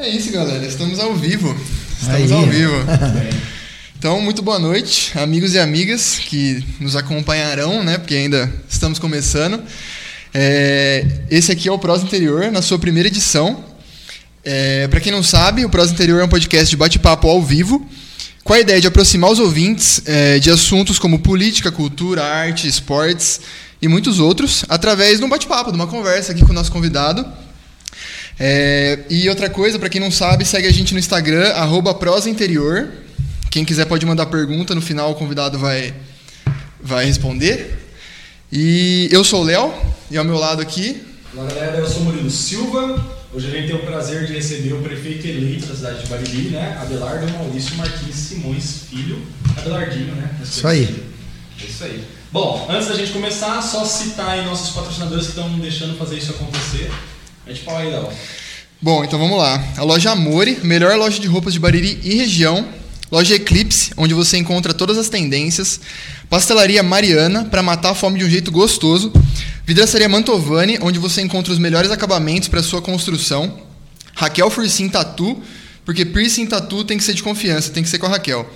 É isso, galera. Estamos ao vivo. Estamos Aí. ao vivo. Então, muito boa noite, amigos e amigas que nos acompanharão, né? Porque ainda estamos começando. É, esse aqui é o Prosa Interior, na sua primeira edição. É, Para quem não sabe, o Prosa Interior é um podcast de bate-papo ao vivo, com a ideia de aproximar os ouvintes é, de assuntos como política, cultura, arte, esportes e muitos outros, através de um bate-papo, de uma conversa aqui com o nosso convidado. É, e outra coisa, para quem não sabe, segue a gente no Instagram, arroba prosainterior. Quem quiser pode mandar pergunta, no final o convidado vai, vai responder. E eu sou o Léo, e ao meu lado aqui. Olá galera, eu sou Murilo Silva. Hoje a gente tem o prazer de receber o prefeito eleito da cidade de Bariri, né? Abelardo Maurício Martins Simões Filho. Abelardinho, né? Isso aí. É isso aí. Bom, antes da gente começar, só citar aí nossos patrocinadores que estão deixando fazer isso acontecer. Mete pau aí, Léo. Bom, então vamos lá. A loja Amore, melhor loja de roupas de Bariri e região. Loja Eclipse, onde você encontra todas as tendências. Pastelaria Mariana, para matar a fome de um jeito gostoso. Vidraçaria Mantovani, onde você encontra os melhores acabamentos para sua construção. Raquel Fursim Tatu, porque piercing tatu tem que ser de confiança, tem que ser com a Raquel.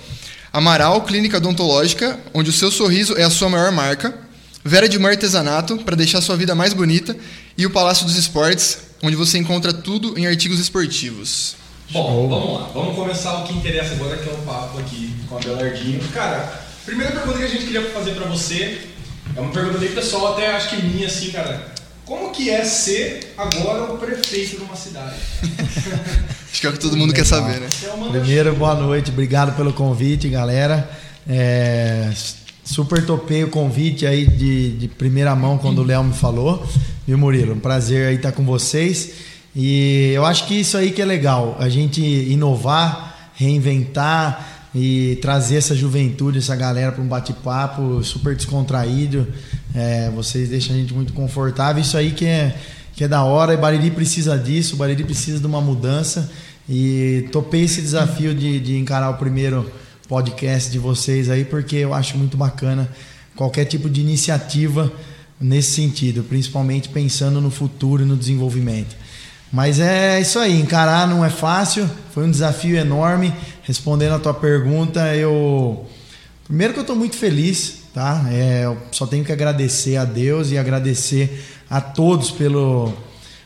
Amaral Clínica Odontológica, onde o seu sorriso é a sua maior marca. Vera de Mar Artesanato, para deixar sua vida mais bonita. E o Palácio dos Esportes, onde você encontra tudo em artigos esportivos. Bom, vamos lá. Vamos começar o que interessa agora, que é o papo aqui com a Belardinho. Cara, primeira pergunta que a gente queria fazer para você é uma pergunta bem pessoal, até acho que minha, assim, cara. Como que é ser agora o prefeito de uma cidade? acho que é o que todo mundo quer saber, né? Primeiro, boa noite. Obrigado pelo convite, galera. É, super topei o convite aí de, de primeira mão quando o Léo me falou. Viu, Murilo? Um prazer aí estar com vocês. E eu acho que isso aí que é legal, a gente inovar, reinventar e trazer essa juventude, essa galera para um bate-papo super descontraído. É, vocês deixam a gente muito confortável. Isso aí que é, que é da hora. E Bariri precisa disso, Bariri precisa de uma mudança. E topei esse desafio de, de encarar o primeiro podcast de vocês aí, porque eu acho muito bacana qualquer tipo de iniciativa nesse sentido, principalmente pensando no futuro e no desenvolvimento. Mas é isso aí, encarar não é fácil, foi um desafio enorme. Respondendo a tua pergunta, eu. Primeiro que eu estou muito feliz, tá? É, eu só tenho que agradecer a Deus e agradecer a todos pelo,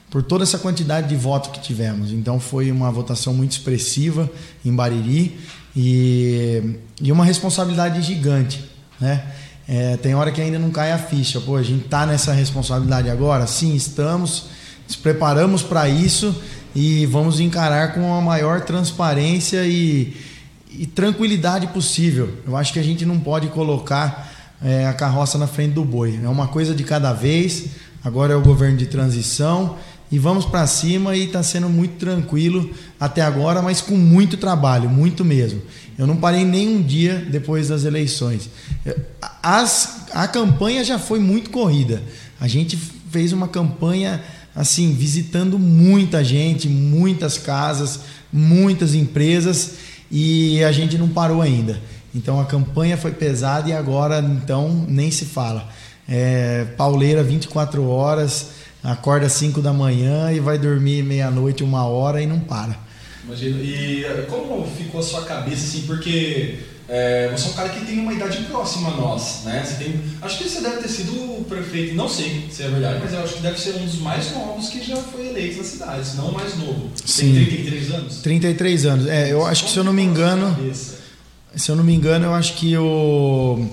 por toda essa quantidade de votos que tivemos. Então foi uma votação muito expressiva em Bariri e, e uma responsabilidade gigante, né? É, tem hora que ainda não cai a ficha. Pô, a gente tá nessa responsabilidade agora? Sim, estamos. Nos preparamos para isso e vamos encarar com a maior transparência e, e, tranquilidade possível. Eu acho que a gente não pode colocar é, a carroça na frente do boi. É uma coisa de cada vez. Agora é o governo de transição e vamos para cima e está sendo muito tranquilo até agora, mas com muito trabalho, muito mesmo. Eu não parei nem um dia depois das eleições. As, a campanha já foi muito corrida. A gente fez uma campanha assim, visitando muita gente, muitas casas, muitas empresas e a gente não parou ainda. Então a campanha foi pesada e agora então nem se fala. É, pauleira 24 horas acorda às 5 da manhã e vai dormir meia-noite, uma hora e não para. Imagina. E eh, como ficou a sua cabeça assim? Porque é, você é um cara que tem uma idade próxima a nós, né? Você tem, acho que você deve ter sido o prefeito, não sei se é verdade, mas eu acho que deve ser um dos mais novos que já foi eleito na cidade, se não o mais novo. Sim. Tem 33 anos? 33 anos. É, eu acho que se eu não me engano. Se eu não me engano, eu acho que o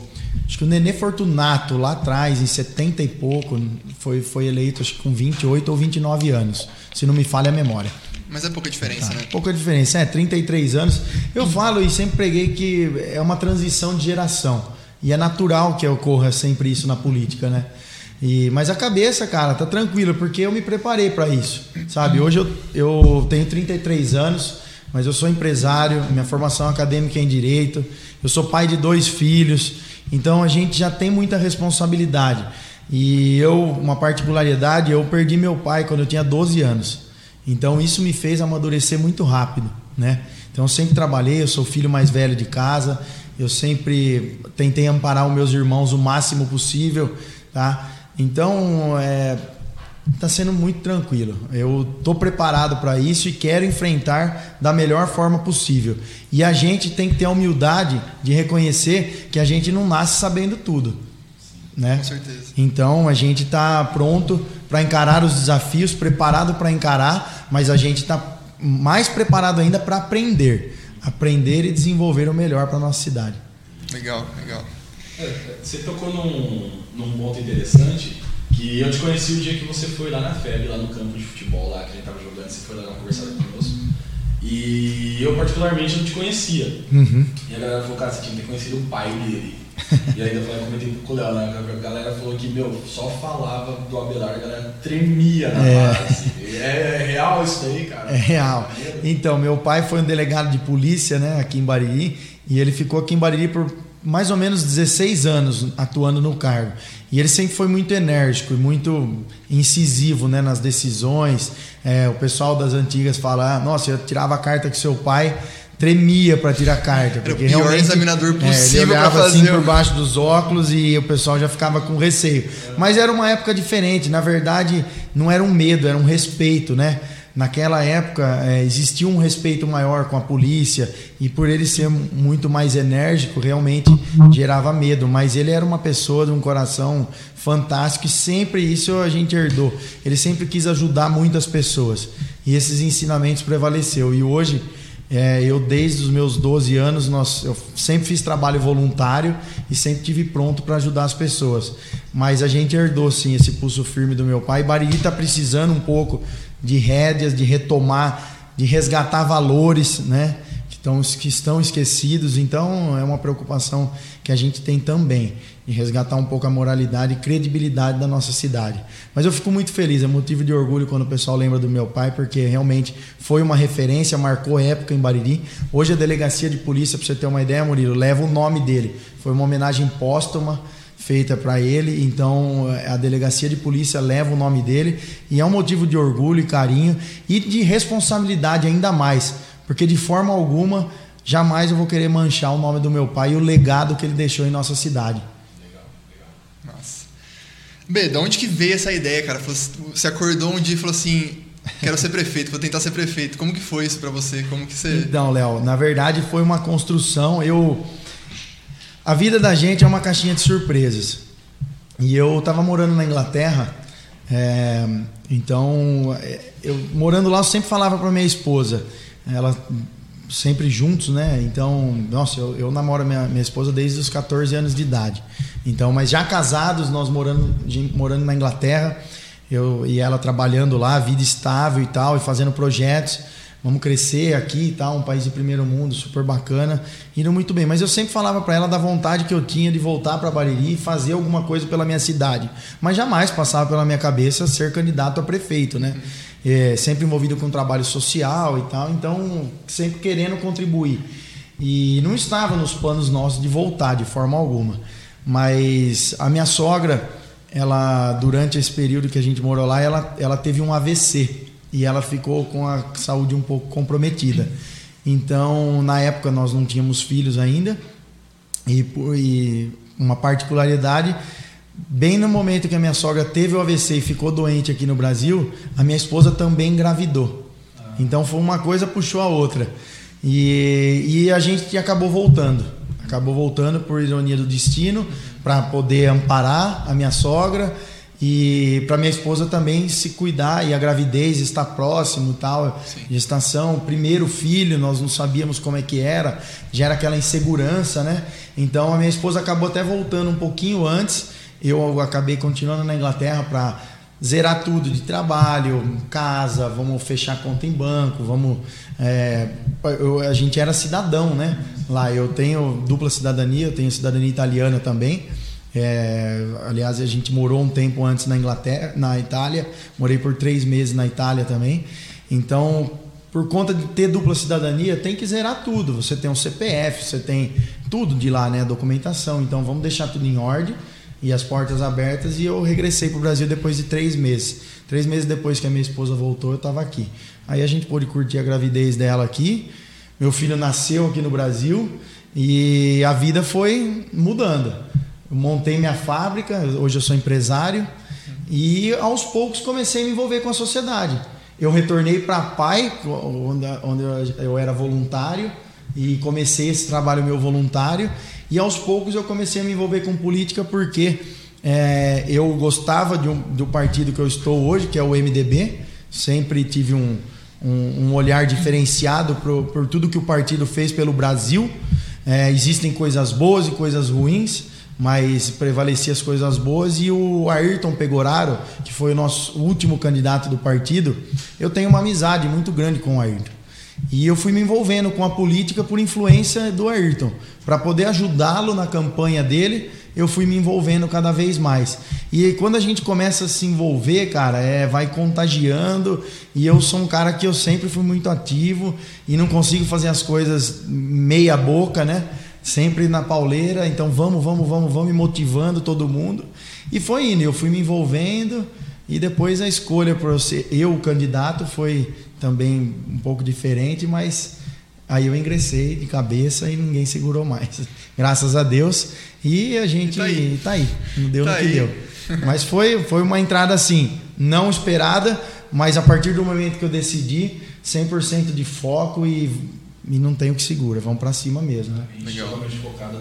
Acho que o Nenê Fortunato, lá atrás, em 70 e pouco, foi, foi eleito acho que com 28 ou 29 anos, se não me falha a memória. Mas é pouca diferença, tá. né? Pouca diferença, é, 33 anos. Eu falo e sempre preguei que é uma transição de geração. E é natural que ocorra sempre isso na política, né? E, mas a cabeça, cara, tá tranquila, porque eu me preparei para isso, sabe? Hoje eu, eu tenho 33 anos, mas eu sou empresário, minha formação acadêmica é em direito, eu sou pai de dois filhos, então a gente já tem muita responsabilidade. E eu, uma particularidade, eu perdi meu pai quando eu tinha 12 anos. Então isso me fez amadurecer muito rápido, né? Então eu sempre trabalhei, eu sou o filho mais velho de casa, eu sempre tentei amparar os meus irmãos o máximo possível, tá? Então, é, está sendo muito tranquilo. Eu estou preparado para isso e quero enfrentar da melhor forma possível. E a gente tem que ter a humildade de reconhecer que a gente não nasce sabendo tudo. Né? Com certeza. Então a gente está pronto para encarar os desafios, preparado para encarar, mas a gente está mais preparado ainda para aprender. Aprender e desenvolver o melhor para nossa cidade. Legal, legal. É, você tocou num, num ponto interessante que eu te conheci o dia que você foi lá na FEB, lá no campo de futebol, lá que a gente tava jogando, você foi lá conversar conosco. E eu particularmente não te conhecia. Uhum. E a galera falou, cara, você tinha que ter conhecido o pai dele. e ainda falei, comentei com o Léo, né? A galera falou que, meu, só falava do Abelardo, a galera tremia na É. base. É, é real isso daí, cara? É real. Então, meu pai foi um delegado de polícia, né, aqui em Bariri, e ele ficou aqui em Bariri por mais ou menos 16 anos atuando no cargo. E ele sempre foi muito enérgico e muito incisivo, né, nas decisões. É, o pessoal das antigas fala: ah, "Nossa, eu tirava a carta que seu pai tremia para tirar a carta, Era o porque pior examinador é, possível ele pra olhava fazer. assim por baixo dos óculos e o pessoal já ficava com receio. Mas era uma época diferente, na verdade, não era um medo, era um respeito, né? Naquela época é, existia um respeito maior com a polícia e por ele ser muito mais enérgico, realmente gerava medo. Mas ele era uma pessoa de um coração fantástico e sempre isso a gente herdou. Ele sempre quis ajudar muitas pessoas e esses ensinamentos prevaleceu. E hoje é, eu, desde os meus 12 anos, nós, eu sempre fiz trabalho voluntário e sempre tive pronto para ajudar as pessoas. Mas a gente herdou, sim, esse pulso firme do meu pai. Bariri está precisando um pouco de rédeas, de retomar, de resgatar valores, né? Que estão, que estão esquecidos. Então, é uma preocupação que a gente tem também, de resgatar um pouco a moralidade e credibilidade da nossa cidade. Mas eu fico muito feliz, é motivo de orgulho quando o pessoal lembra do meu pai, porque realmente foi uma referência, marcou época em Bariri. Hoje a delegacia de polícia, para você ter uma ideia, Murilo, leva o nome dele. Foi uma homenagem póstuma feita para ele, então a delegacia de polícia leva o nome dele e é um motivo de orgulho e carinho e de responsabilidade ainda mais, porque de forma alguma jamais eu vou querer manchar o nome do meu pai e o legado que ele deixou em nossa cidade. Nossa. B, de onde que veio essa ideia, cara? Assim- Você acordou um dia e falou assim: quero ser prefeito, vou tentar ser prefeito. Como que foi isso pra você? Como que você. Então, Léo, na verdade foi uma construção. Eu a vida da gente é uma caixinha de surpresas. E eu estava morando na Inglaterra, é, então é, eu morando lá eu sempre falava para minha esposa, ela sempre juntos, né? Então, nossa, eu, eu namoro minha, minha esposa desde os 14 anos de idade. Então, mas já casados, nós morando, morando na Inglaterra, eu e ela trabalhando lá, vida estável e tal, e fazendo projetos. Vamos crescer aqui e tal, um país de primeiro mundo, super bacana, indo muito bem. Mas eu sempre falava para ela da vontade que eu tinha de voltar para Bariri e fazer alguma coisa pela minha cidade. Mas jamais passava pela minha cabeça ser candidato a prefeito, né? É, sempre envolvido com trabalho social e tal, então sempre querendo contribuir. E não estava nos planos nossos de voltar de forma alguma. Mas a minha sogra, ela durante esse período que a gente morou lá, ela, ela teve um AVC e ela ficou com a saúde um pouco comprometida. Então, na época nós não tínhamos filhos ainda e, e uma particularidade bem no momento que a minha sogra teve o AVC e ficou doente aqui no Brasil, a minha esposa também engravidou. Então foi uma coisa puxou a outra. E, e a gente acabou voltando. Acabou voltando por ironia do destino para poder amparar a minha sogra e para minha esposa também se cuidar e a gravidez estar próximo tal Sim. gestação. Primeiro filho nós não sabíamos como é que era gera aquela insegurança né? Então a minha esposa acabou até voltando um pouquinho antes. Eu acabei continuando na Inglaterra para zerar tudo de trabalho casa vamos fechar conta em banco vamos é, eu- a gente era cidadão né? Lá eu tenho dupla cidadania eu tenho cidadania italiana também é, aliás, a gente morou um tempo antes na Inglaterra, na Itália. Morei por três meses na Itália também. Então, por conta de ter dupla cidadania, tem que zerar tudo. Você tem um CPF, você tem tudo de lá, né? A documentação. Então, vamos deixar tudo em ordem e as portas abertas. E eu regressei para o Brasil depois de três meses. Três meses depois que a minha esposa voltou, eu estava aqui. Aí a gente pôde curtir a gravidez dela aqui. Meu filho nasceu aqui no Brasil e a vida foi mudando. Eu montei minha fábrica, hoje eu sou empresário E aos poucos comecei a me envolver com a sociedade. Eu retornei para Pai, onde, eu era voluntário, e comecei esse trabalho meu voluntário. E aos poucos eu comecei a me envolver com política porque é, eu gostava um, do partido que eu estou hoje, que é o MDB. Sempre tive um, um, um olhar diferenciado por, por tudo que o partido fez pelo Brasil. É, existem coisas boas e coisas ruins, mas prevalecia as coisas boas. E o Ayrton Pegoraro, que foi o nosso último candidato do partido, eu tenho uma amizade muito grande com o Ayrton. E eu fui me envolvendo com a política por influência do Ayrton, para poder ajudá-lo na campanha dele eu fui me envolvendo cada vez mais. E quando a gente começa a se envolver, cara, é, vai contagiando. E eu sou um cara que eu sempre fui muito ativo e não consigo fazer as coisas meia boca, né? Sempre na pauleira. Então vamos, vamos, vamos, vamos, motivando todo mundo. E foi indo, eu fui me envolvendo. E depois a escolha por ser eu, o candidato, foi também um pouco diferente, mas Aí eu ingressei de cabeça e ninguém segurou mais. Graças a Deus. E a gente e tá, aí. tá, aí. Não deu tá no que aí. deu. Mas foi, foi uma entrada assim, não esperada, mas a partir do momento que eu decidi, 100% de foco e, e não tem o que segura. Vamos para cima mesmo. Né? Legal.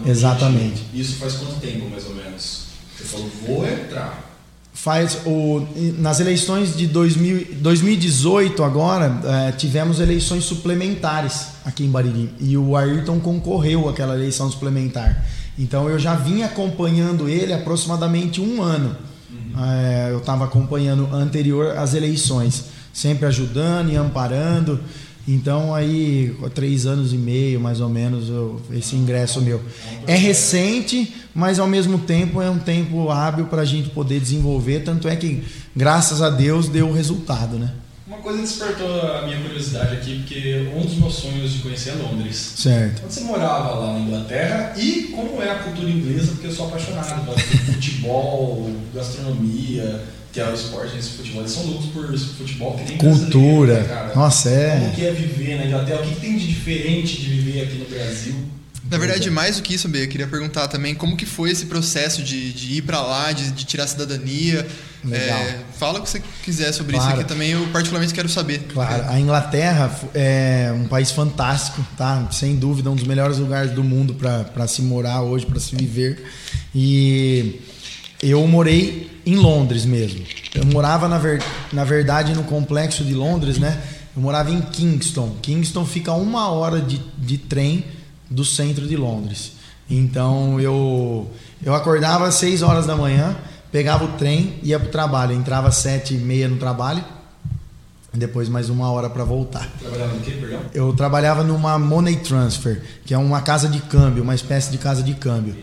Exatamente. Isso faz quanto tempo, mais ou menos? Você falou, vou entrar faz o nas eleições de 2000, 2018 agora é, tivemos eleições suplementares aqui em Bariri e o Ayrton concorreu àquela eleição suplementar então eu já vim acompanhando ele aproximadamente um ano uhum. é, eu estava acompanhando anterior às eleições sempre ajudando e amparando então aí três anos e meio mais ou menos eu, esse ingresso meu. É recente mas ao mesmo tempo é um tempo hábil para a gente poder desenvolver. Tanto é que graças a Deus deu o resultado né? Uma coisa despertou a minha curiosidade aqui porque um dos meus sonhos de conhecer é Londres. Certo. Quando você morava lá na Inglaterra e como é a cultura inglesa? Porque eu sou apaixonado por futebol gastronomia que é o esporte, esse futebol, eles são loucos por futebol que nem Cultura. Né, cara. Nossa, é. Como que é viver na Inglaterra? O que, tem de diferente de viver aqui no Brasil? Na verdade, mais do que isso, B, eu queria perguntar também como que foi esse processo de, de ir para lá, de, de, tirar a cidadania. Legal. É, fala o que você quiser sobre claro. isso aqui também, eu particularmente quero saber. Claro, a Inglaterra é um país fantástico, tá? Sem dúvida, um dos melhores lugares do mundo para se morar hoje, para se viver. E eu morei em Londres mesmo. Eu morava, na, ver, na verdade, no complexo de Londres, né? Eu morava em Kingston. Kingston fica uma hora de, de trem do centro de Londres. Então eu, eu acordava às 6 horas da manhã, pegava o trem, ia para o trabalho. entrava às 7 e meia no trabalho, depois mais uma hora para voltar. Trabalhava no quê, perdão? Eu trabalhava numa Money Transfer, que é uma casa de câmbio, uma espécie de casa de câmbio.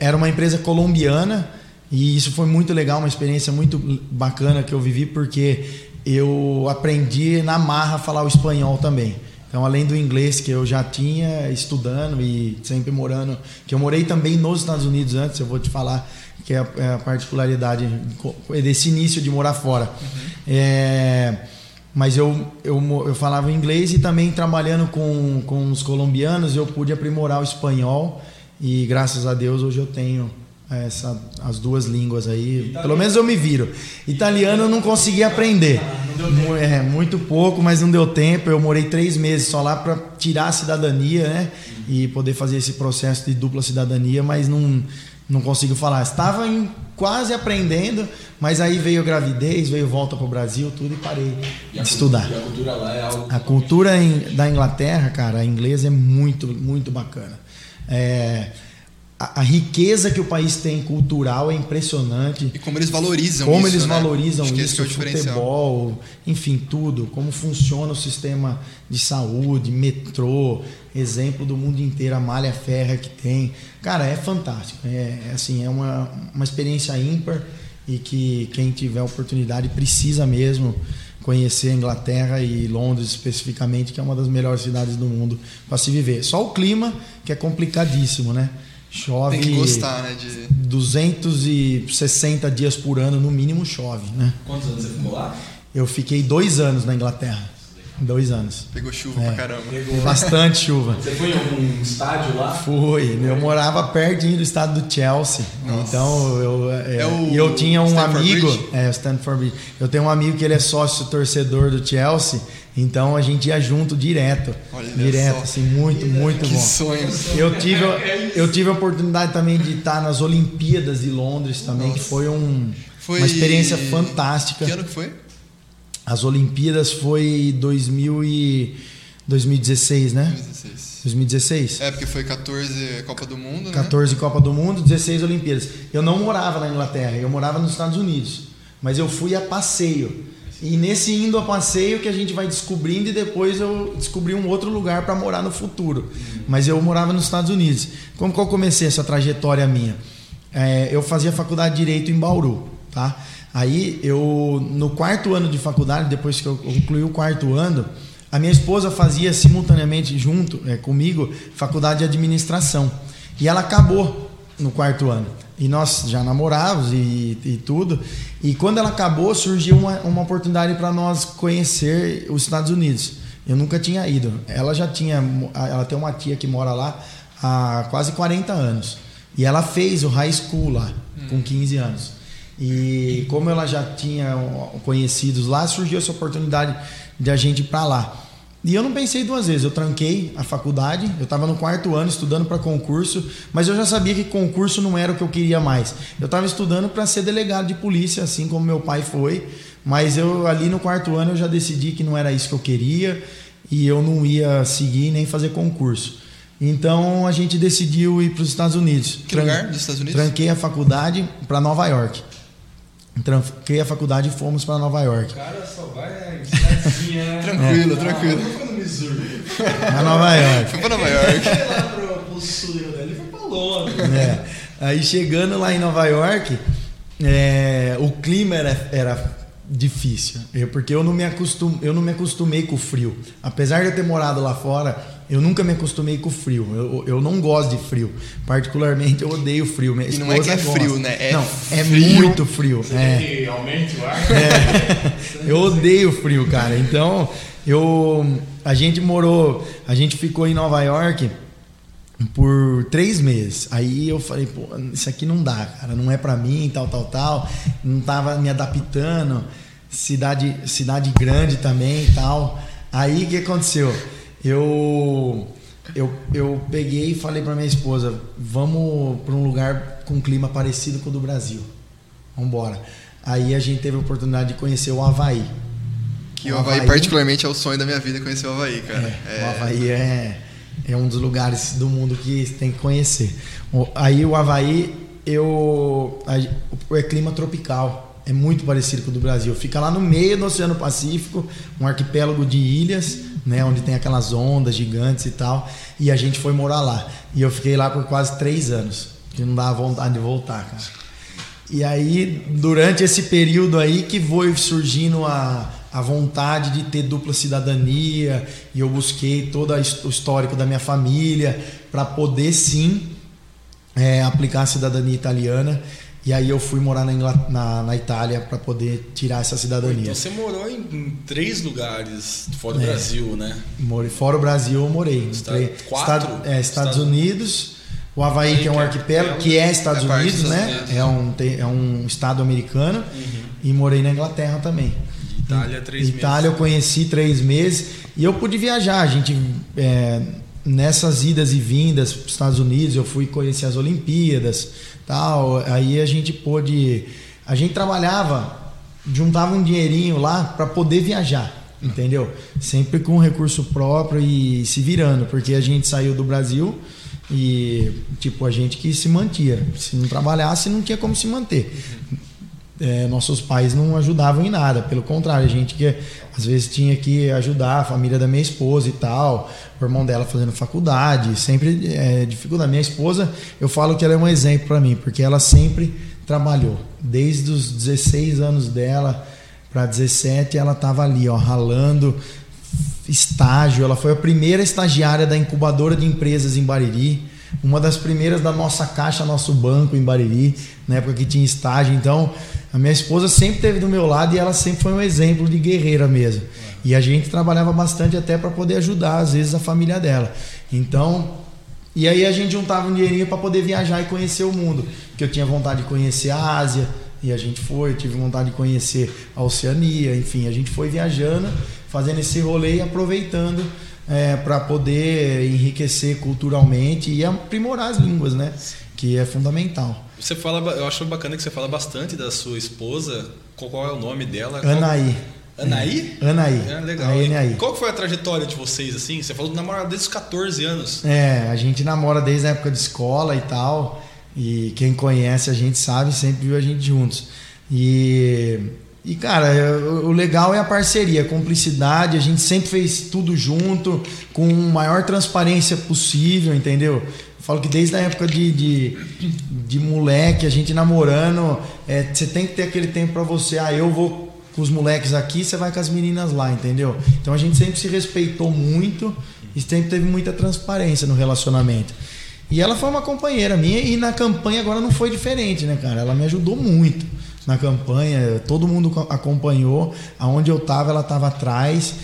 Era uma empresa colombiana e isso foi muito legal, uma experiência muito bacana que eu vivi, porque eu aprendi na marra a falar o espanhol também. Então, além do inglês que eu já tinha estudando e sempre morando, que eu morei também nos Estados Unidos antes, eu vou te falar que é a, é particularidade desse início de morar fora. Uhum. É, mas eu, eu, eu falava inglês e também trabalhando com, com os colombianos eu pude aprimorar o espanhol e graças a Deus hoje eu tenho essa, as duas línguas aí. Italiano. Pelo menos eu me viro. Italiano eu não consegui aprender. Ah, é, muito pouco, mas não deu tempo. Eu morei três meses só lá para tirar a cidadania, né? E poder fazer esse processo de dupla cidadania, mas não, não consigo falar. Estava em, quase aprendendo, mas aí veio gravidez, veio volta para o Brasil, tudo e parei e de estudar. E a cultura lá é algo. A cultura em, da Inglaterra, cara, a inglesa é muito, muito bacana. É, a, a, riqueza que o país tem cultural é impressionante. E como eles valorizam como isso. eles né? valorizam isso, é o futebol, enfim, tudo. Como funciona o sistema de saúde, metrô, exemplo do mundo inteiro, a malha férrea que tem. Cara, é fantástico. É, é assim, é uma, uma experiência ímpar e que quem tiver oportunidade precisa mesmo conhecer a Inglaterra e Londres especificamente, que é uma das melhores cidades do mundo para se viver. Só o clima que é complicadíssimo, né? Chove. Tem que gostar, né? De... 260 dias por ano, no mínimo, chove, né? Quantos anos você ficou lá? Eu fiquei dois anos na Inglaterra. Dois anos. Pegou chuva é. pra caramba. Pegou bastante chuva. Você foi em algum estádio lá? Fui. Eu morava pertinho do estádio do Chelsea. Nossa. Então eu, é, é o, eu tinha um Stanford amigo. Bridge? É, o Stanford Bridge. Eu tenho um amigo que ele é sócio torcedor do Chelsea. Então a gente ia junto direto. Olha direto, só. assim, muito, muito que bom. Sonho. Eu tive, eu tive a oportunidade também de estar nas Olimpíadas de Londres também, Nossa. que foi, um, foi... uma experiência fantástica. Que ano que foi? As Olimpíadas foi 2000 e 2016, né? 2016. 2016? É, porque foi 14 Copa do Mundo, 14 né? Copa do Mundo, 16 Olimpíadas. Eu não morava na Inglaterra, eu morava nos Estados Unidos. Mas eu fui a passeio. E nesse indo a passeio que a gente vai descobrindo e depois eu descobri um outro lugar para morar no futuro. Mas eu morava nos Estados Unidos. Como que eu comecei essa trajetória minha? É, eu fazia faculdade de Direito em Bauru, tá? Aí eu, no quarto ano de faculdade, depois que eu concluí o quarto ano, a minha esposa fazia simultaneamente junto é, comigo faculdade de administração. E ela acabou no quarto ano. E nós já namorávamos e, e tudo. E quando ela acabou, surgiu uma, uma oportunidade para nós conhecer os Estados Unidos. Eu nunca tinha ido. Ela já tinha. Ela tem uma tia que mora lá há quase 40 anos. E ela fez o high school lá, com 15 anos. E como ela já tinha conhecidos lá, surgiu essa oportunidade de a gente ir para lá. E eu não pensei duas vezes, eu tranquei a faculdade, eu estava no quarto ano estudando para concurso, mas eu já sabia que concurso não era o que eu queria mais. Eu estava estudando para ser delegado de polícia, assim como meu pai foi, mas eu ali no quarto ano eu já decidi que não era isso que eu queria e eu não ia seguir nem fazer concurso. Então a gente decidiu ir para os Estados Unidos. Que Tran lugar dos Estados Unidos? Tranquei a faculdade para Nova York. Tranquei a faculdade e fomos para Nova York. O cara só vai cidadezinha. Tranquilo, é. tranquilo. Ah, foi no Missouri. Na Nova York. Foi para Nova York. Foi lá pro, pro sul dele, foi para Londres. É. Aí chegando lá em Nova York, é, o clima era, era difícil. Eu, porque eu não, me acostum, eu não me acostumei com o frio. Apesar de eu ter morado lá fora, eu nunca me acostumei com frio. Eu, eu não gosto de frio. Particularmente, eu odeio frio. Minha e não é que é gosta. frio, né? É não, é muito frio. Você é. que aumente o ar. É. eu odeio frio, cara. Então, eu, a gente morou, a gente ficou em Nova York por três meses. Aí eu falei, pô, isso aqui não dá, cara, não é para mim, tal, tal, tal. Não tava me adaptando. Cidade, cidade grande também e tal. Aí o que aconteceu? Eu, eu, eu peguei e falei para minha esposa: vamos para um lugar com um clima parecido com o do Brasil. Vamos embora. Aí a gente teve a oportunidade de conhecer o Havaí. Que o Havaí, Havaí particularmente, é o sonho da minha vida conhecer o Havaí, cara. É, é... O Havaí é, é um dos lugares do mundo que tem que conhecer. Aí o Havaí, eu, é clima tropical. É muito parecido com o do Brasil. Fica lá no meio do Oceano Pacífico, um arquipélago de ilhas né? Onde tem aquelas ondas gigantes e tal. E a gente foi morar lá. E eu fiquei lá por quase três anos. Que não dava vontade de voltar, cara. E aí, durante esse período aí que foi surgindo a, a vontade de ter dupla cidadania, e eu busquei todo o histórico da minha família para poder sim é, aplicar a cidadania italiana. E aí eu fui morar na, na, na Itália para poder tirar essa cidadania. Então você morou em, em três lugares fora do é, Brasil, né? Morei, fora o Brasil eu morei. Estado, quatro? Estado, é, Estados Estado... Unidos, o Havaí, que é um arquipélago, que é Estados é Unidos, né? É um, é um estado americano. Uhum. E morei na Inglaterra também. Itália, três Itália meses. eu conheci três meses. E eu pude viajar. A gente... Nessas idas e vindas para os Estados Unidos, eu fui conhecer as Olimpíadas, tal. Aí a gente pôde, a gente trabalhava, juntava um dinheirinho lá para poder viajar, entendeu? Sempre com recurso próprio e se virando, porque a gente saiu do Brasil e tipo a gente que se mantia. Se não trabalhasse, não tinha como se manter é, nossos pais não ajudavam em nada, pelo contrário, a gente que às vezes tinha que ajudar a família da minha esposa e tal, o irmão dela fazendo faculdade, sempre é, dificuldade. Minha esposa, eu falo que ela é um exemplo para mim, porque ela sempre trabalhou, desde os 16 anos dela para 17, ela estava ali, ó, ralando, estágio. Ela foi a primeira estagiária da incubadora de empresas em Bariri uma das primeiras da nossa caixa, nosso banco em Bariri, na época que tinha estágio. Então, a minha esposa sempre esteve do meu lado e ela sempre foi um exemplo de guerreira mesmo. E a gente trabalhava bastante até para poder ajudar, às vezes, a família dela. Então, e aí a gente juntava um dinheirinho para poder viajar e conhecer o mundo. Porque eu tinha vontade de conhecer a Ásia, e a gente foi, tive vontade de conhecer a Oceania, enfim, a gente foi viajando, fazendo esse rolê e aproveitando é, para poder enriquecer culturalmente e aprimorar as línguas, né? Que é fundamental. Você fala, eu acho bacana que você fala bastante da sua esposa. Qual é o nome dela? Anaí. Anaí? Anaí. É, legal. Anaí. Qual foi a trajetória de vocês, assim? Você falou de namorar desde os 14 anos. É, a gente namora desde a época de escola e tal. E quem conhece a gente sabe, sempre viu a gente juntos. E, e cara, o legal é a parceria, a cumplicidade. A gente sempre fez tudo junto, com a maior transparência possível, entendeu? Falo que desde a época de, de, de moleque, a gente namorando, é, você tem que ter aquele tempo para você. Ah, eu vou com os moleques aqui, você vai com as meninas lá, entendeu? Então a gente sempre se respeitou muito e sempre teve muita transparência no relacionamento. E ela foi uma companheira minha e na campanha agora não foi diferente, né, cara? Ela me ajudou muito na campanha, todo mundo acompanhou, aonde eu tava, ela tava atrás.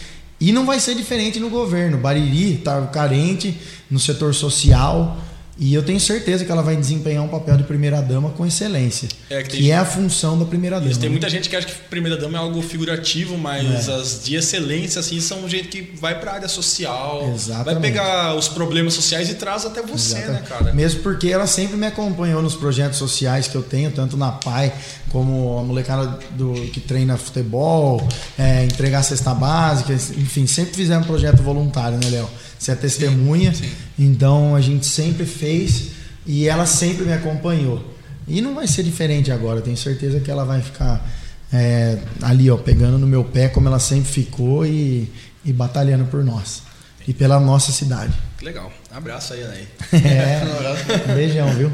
E não vai ser diferente no governo. Bariri tá carente no setor social. E eu tenho certeza que ela vai desempenhar um papel de primeira-dama com excelência. É, que, que é a função da primeira-dama. Tem né? muita gente que acha que primeira-dama é algo figurativo, mas é. as de excelência assim, são gente que vai para a área social, Exatamente. vai pegar os problemas sociais e traz até você, Exatamente. né, cara? Mesmo porque ela sempre me acompanhou nos projetos sociais que eu tenho, tanto na PAI como a molecada do, que treina futebol, é, entregar cesta básica, enfim, sempre fizemos projeto voluntário, né, Léo? Você é testemunha, sim, sim. então a gente sempre fez e ela sempre me acompanhou. E não vai ser diferente agora, tenho certeza que ela vai ficar é, ali, ó, pegando no meu pé como ela sempre ficou e, e batalhando por nós e pela nossa cidade. Legal. Abraço aí, Anaí. É, um beijão, viu?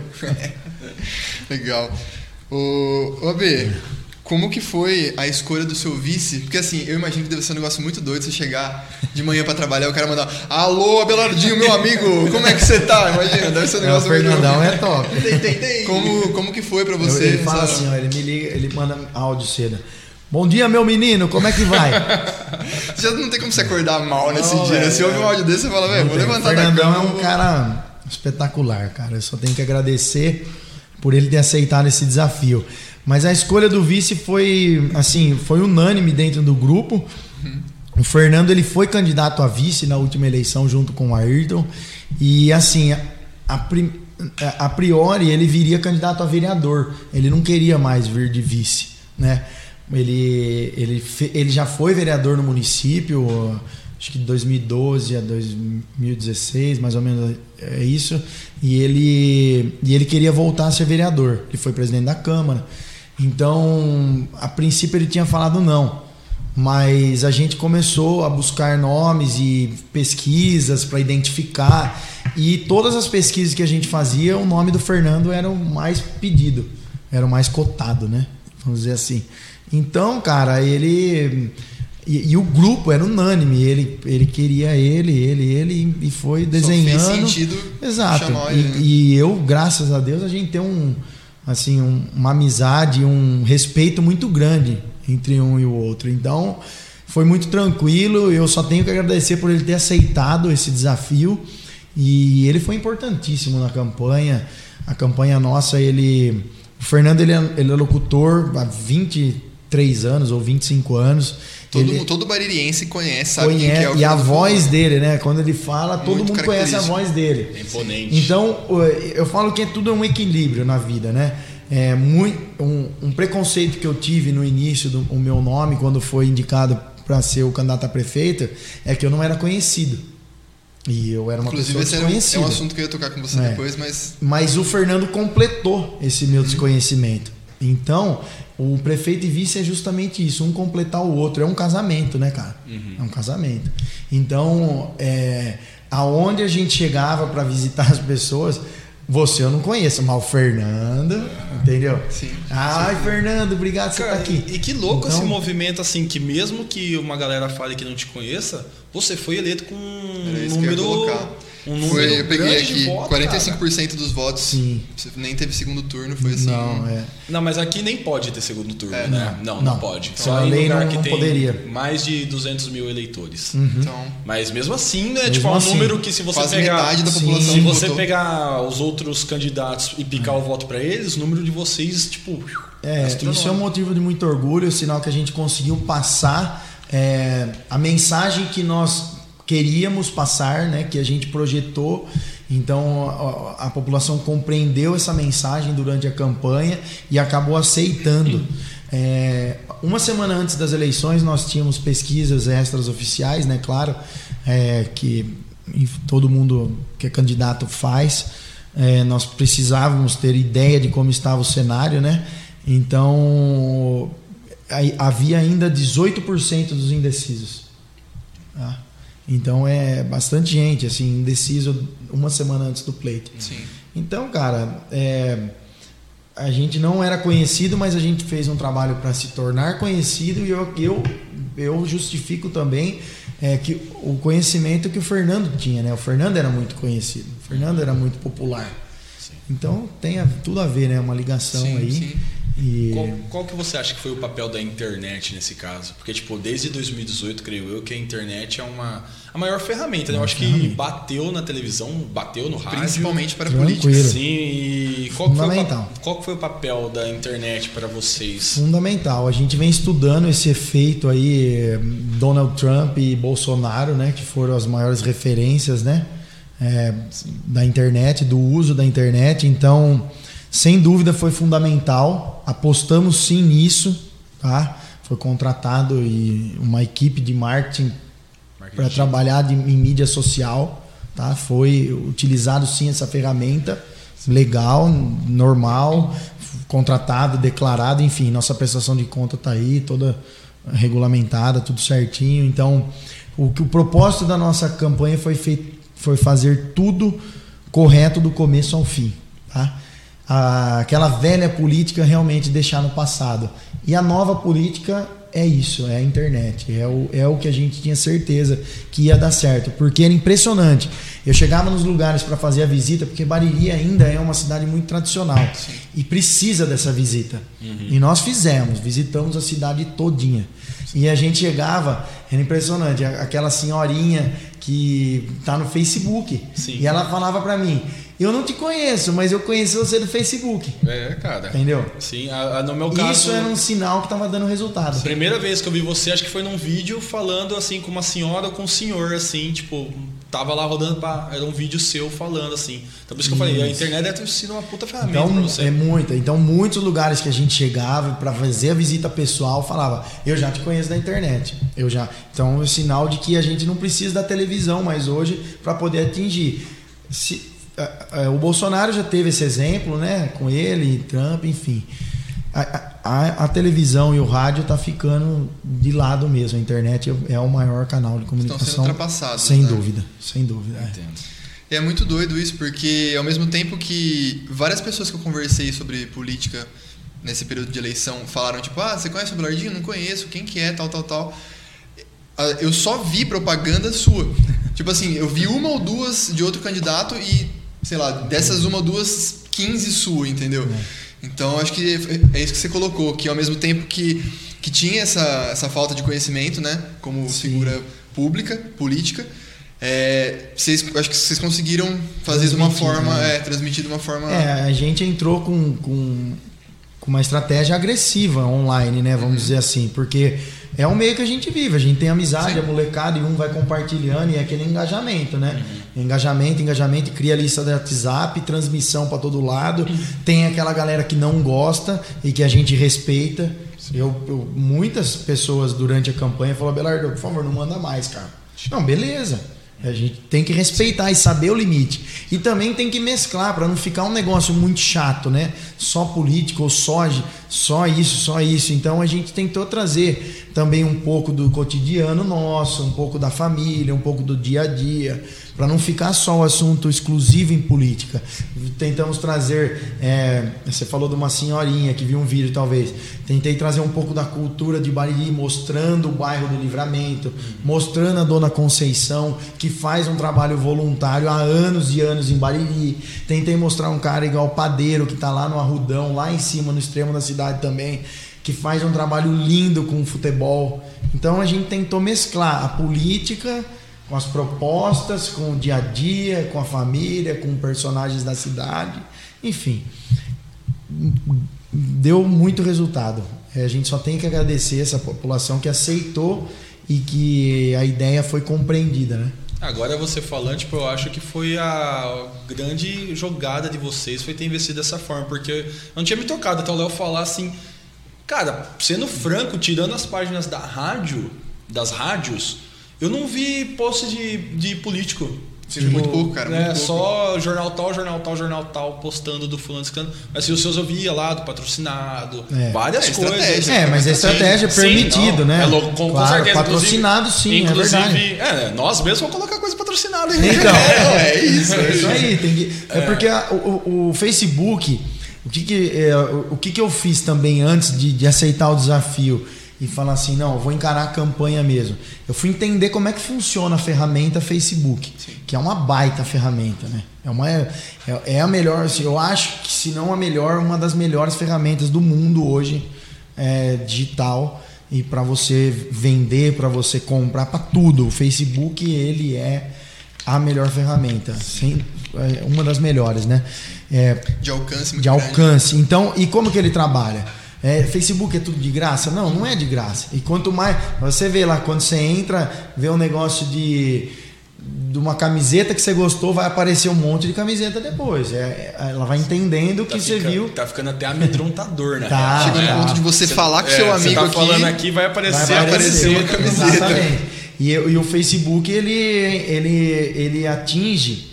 Legal. O, o AB, como que foi a escolha do seu vice? Porque assim, eu imagino que deve ser um negócio muito doido você chegar de manhã para trabalhar e o cara mandar Alô, Abelardinho, meu amigo, como é que você tá? Imagina, deve ser um negócio muito... O Fernandão é top. Tem, tem, tem. Como, como que foi para você? ele fala assim, ó, ele me liga, ele manda áudio cedo. Bom dia, meu menino, como é que vai? Já não tem como você acordar mal nesse não, dia. Né? Se ouve um áudio desse, você fala, velho, vou levantar o Fernandão é um cara espetacular, cara. Eu só tenho que agradecer por ele ter aceitado esse desafio. Mas a escolha do vice foi, assim, foi unânime dentro do grupo. O Fernando ele foi candidato a vice na última eleição junto com o Ayrton e assim a, a, priori ele viria candidato a vereador. Ele não queria mais vir de vice, né? Ele, ele, ele já foi vereador no município, acho que de 2012 a 2016, mais ou menos é isso. E ele, e ele queria voltar a ser vereador. Ele foi presidente da Câmara. Então, a princípio ele tinha falado não, mas a gente começou a buscar nomes e pesquisas para identificar e todas as pesquisas que a gente fazia, o nome do Fernando era o mais pedido, era o mais cotado, né? Vamos dizer assim. Então, cara, ele e, e, o grupo era unânime, ele, ele queria ele, ele, ele, e foi desenhando. Só fez sentido Exato. Ele, e, né? e eu, graças a Deus, a gente tem um, assim, um, uma amizade, um respeito muito grande entre um e o outro. Então, foi muito tranquilo. Eu só tenho que agradecer por ele ter aceitado esse desafio. E ele foi importantíssimo na campanha. A campanha nossa, ele. O Fernando ele é, ele é locutor há 23 anos ou 25 anos. Todo, ele todo baririense conhece, sabe conhece, quem é o E a voz dele, né? Quando ele fala, todo Muito mundo conhece a voz dele. É imponente. Então, eu falo que é tudo um equilíbrio na vida, né? É muito, um, um preconceito que eu tive no início do o meu nome, quando foi indicado para ser o candidato a prefeito, é que eu não era conhecido. E eu era uma Inclusive, pessoa desconhecida. é um assunto que eu ia tocar com você é. depois, mas... Mas o Fernando completou esse meu uhum. desconhecimento. Então, o prefeito e vice é justamente isso, um completar o outro. É um casamento, né, cara? Uhum. É um casamento. Então, é, aonde a gente chegava para visitar as pessoas, você eu não conheço, mas o Fernando, entendeu? Sim. Ai, sim. Fernando, obrigado por você estar tá aqui. E que louco então, esse movimento, assim, que mesmo que uma galera fale que não te conheça, você foi eleito com um número um número foi, eu peguei aqui, voto, 45% cara. dos votos. Sim. Nem teve segundo turno, foi assim. Não, é. Não, mas aqui nem pode ter segundo turno, é, né? Não, não, não pode. Então, Só em lugar não, que não tem poderia. mais de 200 mil eleitores. Uhum. Então, mas mesmo assim, né? Mesmo tipo, é um assim, número que se você pegar. metade da população Se você votou. pegar os outros candidatos e picar o voto para eles, o número de vocês, tipo. É, isso é um motivo de muito orgulho, sinal que a gente conseguiu passar é, a mensagem que nós queríamos passar, né, que a gente projetou. Então a, a, população compreendeu essa mensagem durante a campanha e acabou aceitando. É, uma semana antes das eleições nós tínhamos pesquisas extras oficiais, né, claro, é, que todo mundo que é candidato faz. É, nós precisávamos ter ideia de como estava o cenário, né? Então havia ainda 18% dos indecisos. Tá? Então é bastante gente, assim, indeciso uma semana antes do pleito. Sim. Então, cara, é, a gente não era conhecido, mas a gente fez um trabalho para se tornar conhecido e eu, eu, eu justifico também é, que o conhecimento que o Fernando tinha, né? O Fernando era muito conhecido, o Fernando era muito popular. Sim. Então tem a, tudo a ver, né? Uma ligação sim, aí. Sim. E... Qual, qual, que você acha que foi o papel da internet nesse caso? Porque, tipo, desde 2018, creio eu, que a internet é uma a maior ferramenta, né? Eu acho que bateu na televisão, bateu no rádio. Principalmente para a política. Sim, e qual Fundamental. Foi o, qual foi o papel da internet para vocês? Fundamental. A gente vem estudando esse efeito aí, Donald Trump e Bolsonaro, né? Que foram as maiores referências, né? É, da internet, do uso da internet. Então sem dúvida foi fundamental. Apostamos sim nisso, tá? Foi contratado e uma equipe de marketing, marketing. para trabalhar de, em mídia social, tá? Foi utilizado sim essa ferramenta legal, normal, contratado, declarado, enfim, nossa prestação de conta está aí, toda regulamentada, tudo certinho. Então, o que o propósito da nossa campanha foi feito, foi fazer tudo correto do começo ao fim, tá? A, aquela velha política realmente deixar no passado. E a nova política é isso, é a internet. É o, é o que a gente tinha certeza que ia dar certo. Porque era impressionante. Eu chegava nos lugares para fazer a visita, porque Bariri ainda é uma cidade muito tradicional. Sim. E precisa dessa visita. Uhum. E nós fizemos, visitamos a cidade todinha. E a gente chegava, era impressionante, aquela senhorinha que tá no Facebook. Sim. E ela falava para mim: eu não te conheço, mas eu conheci você do Facebook. É, cara. Entendeu? Sim, a, a, no meu caso. Isso era um sinal que tava dando resultado. A primeira vez que eu vi você, acho que foi num vídeo falando assim com uma senhora ou com um senhor, assim, tipo, tava lá rodando para Era um vídeo seu falando assim. Então por isso que eu falei, a internet deve ter sido uma puta ferramenta então, pra você. É muita. Então, muitos lugares que a gente chegava para fazer a visita pessoal, falava, eu já te conheço da internet. Eu já. Então, é um sinal de que a gente não precisa da televisão mais hoje para poder atingir. Se, o Bolsonaro já teve esse exemplo, né? Com ele, Trump, enfim. A, a, a televisão e o rádio tá ficando de lado mesmo. A internet é, o maior canal de comunicação. Estão sendo ultrapassados. Sem né? dúvida, sem dúvida. É. Entendo. É. é muito doido isso, porque ao mesmo tempo que várias pessoas que eu conversei sobre política nesse período de eleição falaram tipo, ah, você conhece o Belardinho? Não conheço, quem que é, tal, tal, tal. Eu só vi propaganda sua. tipo assim, eu vi uma ou duas de outro candidato e sei lá, dessas uma ou duas, 15 sua, entendeu? É. Então acho que é isso que você colocou, que ao mesmo tempo que, que tinha essa, essa falta de conhecimento, né, como Sim. figura pública, política, é, vocês, acho que vocês conseguiram fazer de uma forma, né? é, transmitir de uma forma. É, a gente entrou com, com uma estratégia agressiva online, né, vamos uhum. dizer assim, porque é um meio que a gente vive, a gente tem amizade, Sim. a molecada e um vai compartilhando e é aquele engajamento, né? Uhum. Engajamento, engajamento, cria lista de WhatsApp, transmissão para todo lado. Uhum. Tem aquela galera que não gosta e que a gente respeita. Eu, eu, muitas pessoas durante a campanha falaram, Belardo, por favor, não manda mais, cara. Não, beleza. A gente tem que respeitar e saber o limite. E também tem que mesclar para não ficar um negócio muito chato, né? Só político ou só só isso, só isso. Então a gente tentou trazer também um pouco do cotidiano nosso, um pouco da família, um pouco do dia a dia, para não ficar só o assunto exclusivo em política. Tentamos trazer, é, você falou de uma senhorinha que viu um vídeo talvez, tentei trazer um pouco da cultura de Bariri, mostrando o bairro do Livramento, mostrando a Dona Conceição, que faz um trabalho voluntário há anos e anos em Bariri. Tentei mostrar um cara igual o Padeiro, que está lá no Arrudão, lá em cima, no extremo da cidade também, que faz um trabalho lindo com o futebol. Então a gente tentou mesclar a política com as propostas, com o dia a dia, com a família, com personagens da cidade, enfim, deu muito resultado. É, a gente só tem que agradecer essa população que aceitou e que a ideia foi compreendida, né? Agora você falando, tipo, eu acho que foi a grande jogada de vocês foi ter investido dessa forma, porque eu não tinha me tocado até o Léo falar assim, cara, sendo franco, tirando as páginas da rádio, das rádios, eu não vi post de, de político. Sim, tipo, muito pouco, cara. É, muito só jornal tal, jornal tal, jornal tal, postando do fulano escano. Mas se os seus eu via lá, do patrocinado, É. várias É, coisas. É, mas a estratégia é Sim, permitido, não, né? É louco, com, com Claro, certeza. patrocinado sim, é inclusive, verdade. é, nós mesmos vamos colocar coisa patrocinada. hein? Então, É, é isso, É isso aí. Tem que, é. porque a- o, o- Facebook, o que que, é, o, que que eu fiz também antes de, de aceitar o desafio e falar assim, não, eu vou encarar a campanha mesmo. Eu fui entender como é que funciona a ferramenta Facebook, que é uma baita ferramenta, né? É, uma, é, é a melhor, assim, eu acho que se não a melhor, uma das melhores ferramentas do mundo hoje é, digital e para você vender, para você comprar, para tudo. O Facebook ele é a melhor ferramenta, sem, é uma das melhores, né? É, De alcance muito de grande. alcance. Então, e como que ele trabalha? É, Facebook é tudo de graça? Não, não é de graça. E quanto mais você vê lá quando você entra, vê um negócio de de uma camiseta que você gostou, vai aparecer um monte de camiseta depois. É, ela vai entendendo que Tá você fica- viu. Tá ficando até amedrontador, né? Tá, Chega tá. no ponto de você falar com É, seu você amigo tá aqui. falando aqui, vai aparecer, Vai aparecer uma camiseta. Exatamente. E, e o Facebook, ele, ele, ele atinge,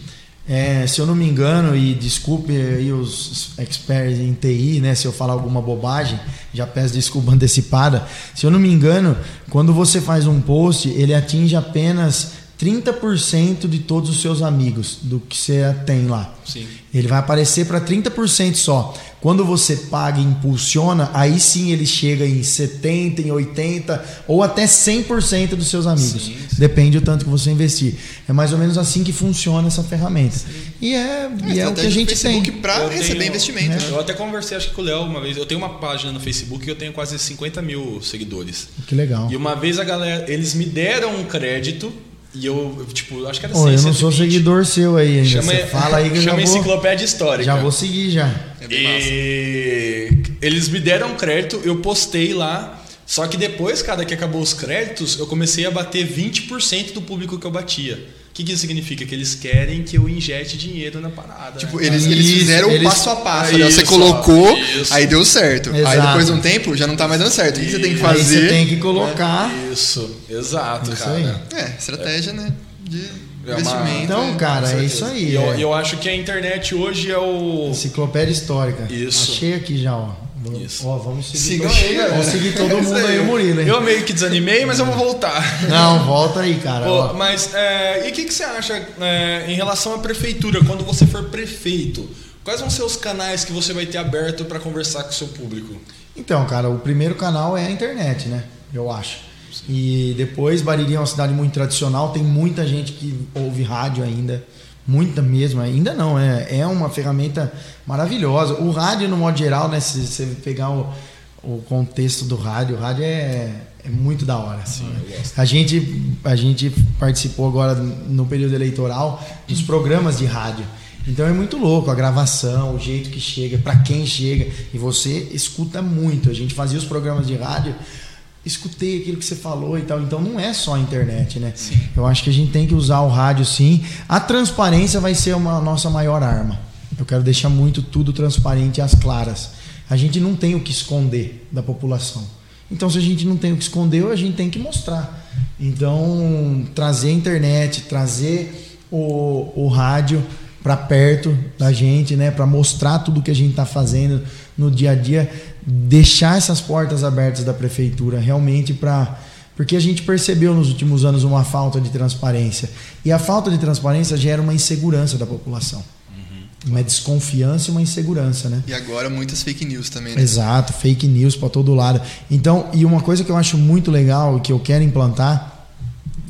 é, se eu não me engano, e desculpe aí os experts em TI, né, se eu falar alguma bobagem, já peço desculpa antecipada. Se eu não me engano, quando você faz um post, ele atinge apenas 30% de todos os seus amigos do que você tem lá. Sim. Ele vai aparecer para 30% só. Quando você paga e impulsiona, aí sim ele chega em 70, em 80 ou até 100% dos seus amigos. Sim, sim. Depende do tanto que você investir. É mais ou menos assim que funciona essa ferramenta. E é, e é o que a gente Facebook tem. para Eu receber tenho- investimento. né? né? Eu até conversei, acho que com o Léo uma vez. Eu tenho uma página no Facebook e eu tenho quase 50 mil seguidores. Que legal. E uma vez a galera, eles me deram um crédito e eu, tipo, acho que era Pô, eu não sou 120. seguidor seu aí ainda. Chama, Você fala aí que eu já chama vou, enciclopédia histórica. já vou seguir já. É. E eles me deram crédito, eu postei lá. Só que depois, cara, que acabou os créditos, eu comecei a bater 20% do público que eu batia. O que, que isso significa? Que eles querem que eu injete dinheiro na parada. Tipo, né? eles, Isso, eles fizeram eles- o passo a passo. É né? Você isso, colocou, isso. aí deu certo. Aí Exato. depois de um tempo já não tá mais dando certo. O que você tem que Aí fazer? você tem que colocar. Isso, exato, Isso cara. aí. É, estratégia, né? De É uma-. Então, é, cara, é isso aí. E eu, é. eu acho que a internet hoje é o. Enciclopédia histórica. Isso. Achei aqui já, ó. Vamos- Isso. Ó, vamos seguir. Sigam todo- aí, galera. Vamos seguir todo É mundo aí, aí. o Murilo, hein? Eu meio que desanimei, mas eu vou voltar. Não, volta aí, cara. Pô, mas é, e o que, que você acha é, em relação à prefeitura, quando você for prefeito? Quais vão ser os canais que você vai ter aberto para conversar com o seu público? Então, cara, o primeiro canal é a internet, né? Eu acho. E depois, Bariri é uma cidade muito tradicional, tem muita gente que ouve rádio ainda. Muita mesmo, ainda não, é, é uma ferramenta maravilhosa. O rádio, no modo geral, né? Se você pegar o, o contexto do rádio, o rádio é, é muito da hora. assim, né? A gente, a gente participou agora no período eleitoral dos programas de rádio. Então é muito louco a gravação, o jeito que chega, para quem chega. E você escuta muito. A gente fazia os programas de rádio, escutei aquilo que você falou e tal. Então não é só a internet, né? Eu acho que a gente tem que usar o rádio sim. A transparência vai ser uma nossa maior arma. Eu quero deixar muito tudo transparente e às claras. A gente não tem o que esconder da população. Então, se a gente não tem o que esconder, a gente tem que mostrar. Então, trazer a internet, trazer o, o rádio para perto da gente, né, para mostrar tudo que a gente está fazendo no dia a dia, deixar essas portas abertas da prefeitura realmente para porque a gente percebeu nos últimos anos uma falta de transparência e a falta de transparência gera uma insegurança da população uhum. uma desconfiança e uma insegurança né e agora muitas fake news também né? exato fake news para todo lado então e uma coisa que eu acho muito legal que eu quero implantar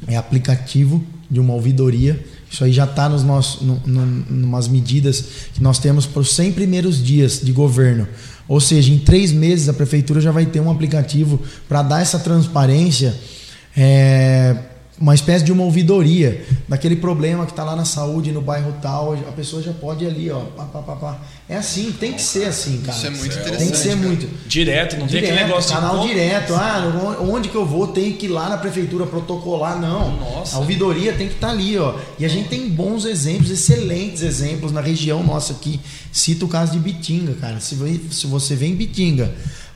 é aplicativo de uma ouvidoria isso aí já está nos nossos, no, no, numas medidas que nós temos para os 100 primeiros dias de governo. Ou seja, em três meses a prefeitura já vai ter um aplicativo para dar essa transparência é, uma espécie de uma ouvidoria daquele problema que está lá na saúde, no bairro tal, a pessoa já pode ir ali, ó. Pá, pá, pá, pá. É assim, tem que ser assim, cara. Isso é muito interessante. Tem que ser cara. muito. Direto, não direto, tem aquele negócio Canal de direto. Ah, onde que eu vou? Tem que ir lá na prefeitura protocolar. Não. Nossa. A ouvidoria tem que estar tá ali, ó. E a gente tem bons exemplos, excelentes exemplos na região nossa aqui. Cita o caso de Bitinga, cara. Se, você vem em Bitinga.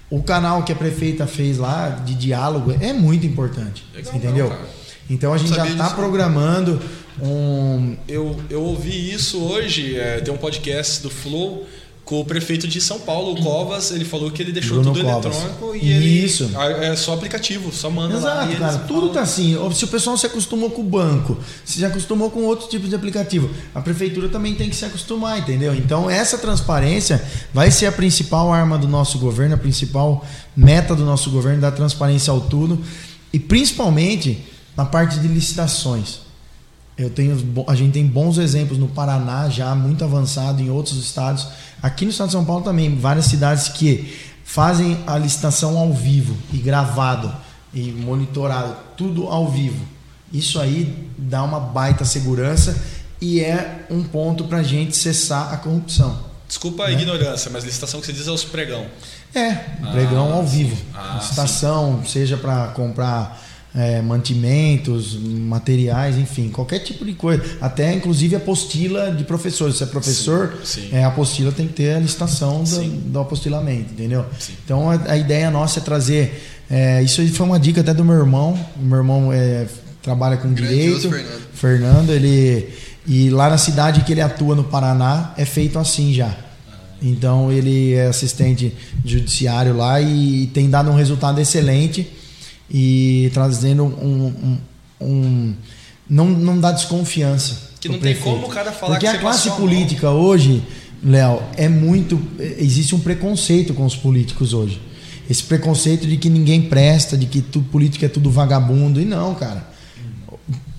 O canal que a prefeita fez lá de diálogo é muito importante. Legal, entendeu? Cara. Então a gente já está programando um. Eu, eu ouvi isso hoje, é, tem um podcast do Flow com o prefeito de São Paulo, o Covas, ele falou que ele deixou Bruno tudo Covas. eletrônico e Isso. ele é só aplicativo, só manda Exato, lá. cara, tudo tá assim. Se o pessoal se acostumou com o banco, se já acostumou com outro tipo de aplicativo, a prefeitura também tem que se acostumar, entendeu? Então essa transparência vai ser a principal arma do nosso governo, a principal meta do nosso governo, dar transparência ao tudo e principalmente na parte de licitações, eu tenho, a gente tem bons exemplos no Paraná, já muito avançado, em outros estados. Aqui no estado de São Paulo também, várias cidades que fazem a licitação ao vivo e gravado e monitorado, tudo ao vivo. Isso aí dá uma baita segurança e é um ponto para a gente cessar a corrupção. Desculpa a né? ignorância, mas licitação que você diz é os pregão. É, pregão ah, ao vivo. Ah, licitação, sim. seja para comprar é, mantimentos, materiais, enfim, qualquer tipo de coisa. Até inclusive apostila de professor. Se é professor, sim, sim. É, a apostila tem que ter a licitação do, do apostilamento, entendeu? Sim. Então a, a, ideia nossa é trazer. É, isso foi uma dica até do meu irmão. O meu irmão é, trabalha com direito. Fernando. Fernando, ele. E lá na cidade que ele atua no Paraná é feito assim já. Então ele é assistente judiciário lá e tem dado um resultado excelente e trazendo um, um, um não, não dá desconfiança. Que não tem como o cara falar Porque que a classe política hoje, Léo, é muito. Existe um preconceito com os políticos hoje. Esse preconceito de que ninguém presta, de que tudo político é tudo vagabundo. E não, cara.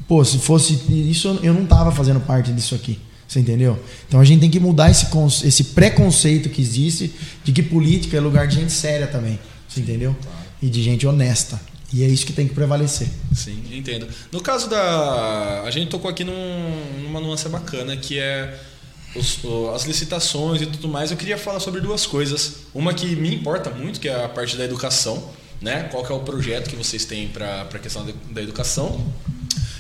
Pô, se fosse isso, eu não tava fazendo parte disso aqui. Você entendeu? Então a gente tem que mudar esse, esse preconceito que existe de que política é lugar de gente séria também. Você entendeu? E de gente honesta. E é isso que tem que prevalecer. Sim, entendo. No caso da. A gente tocou aqui num, numa nuance bacana que é os, as licitações e tudo mais. Eu queria falar sobre duas coisas. Uma que me importa muito, que é a parte da educação. Né? Qual que é o projeto que vocês têm para a questão da educação?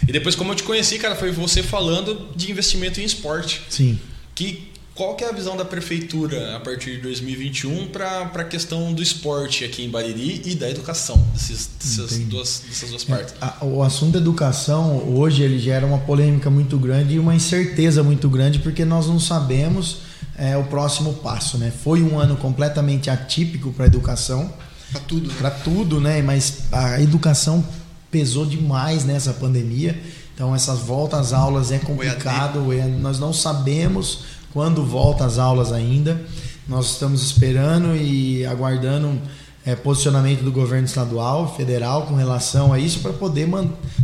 E depois, como eu te conheci, cara, foi você falando de investimento em esporte. Sim. Que qual que é a visão da prefeitura a partir de 2021 para a questão do esporte aqui em Bariri e da educação, desses, dessas, duas, dessas duas partes? É, a, o assunto da educação hoje ele gera uma polêmica muito grande e uma incerteza muito grande porque nós não sabemos é, o próximo passo. Né? Foi um ano completamente atípico para a educação. Para tudo. Né? Para tudo, né? mas a educação pesou demais nessa pandemia. Então essas voltas às aulas é complicado, é, nós não sabemos quando volta às aulas ainda. Nós estamos esperando e aguardando é, posicionamento do governo estadual, federal com relação a isso para poder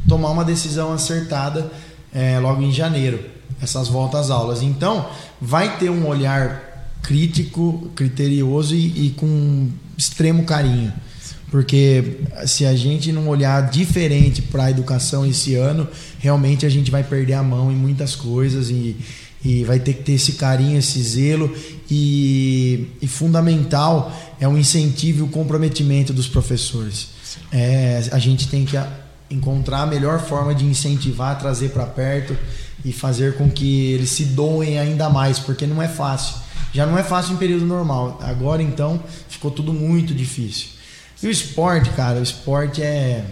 tomar uma decisão acertada é, logo em janeiro, essas voltas às aulas. Então, vai ter um olhar crítico, criterioso e, e com extremo carinho. Porque se a gente não olhar diferente para a educação esse ano, realmente a gente vai perder a mão em muitas coisas e, e vai ter que ter esse carinho, esse zelo e, e fundamental é o incentivo e o comprometimento dos professores. É, a gente tem que encontrar a melhor forma de incentivar, trazer para perto e fazer com que eles se doem ainda mais, porque não é fácil. Já não é fácil em período normal. Agora então ficou tudo muito difícil. E o esporte, cara, o esporte é,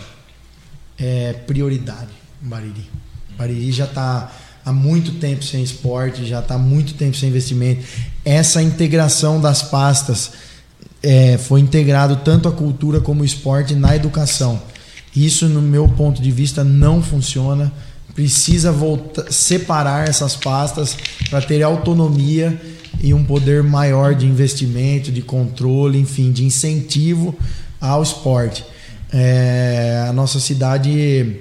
é prioridade em Bariri. Bariri já está há muito tempo sem esporte, já está há muito tempo sem investimento. Essa integração das pastas é, foi integrado tanto a cultura como o esporte na educação. Isso, no meu ponto de vista, não funciona. Precisa voltar, separar essas pastas para ter autonomia e um poder maior de investimento, de controle, enfim, de incentivo ao esporte. É, a nossa cidade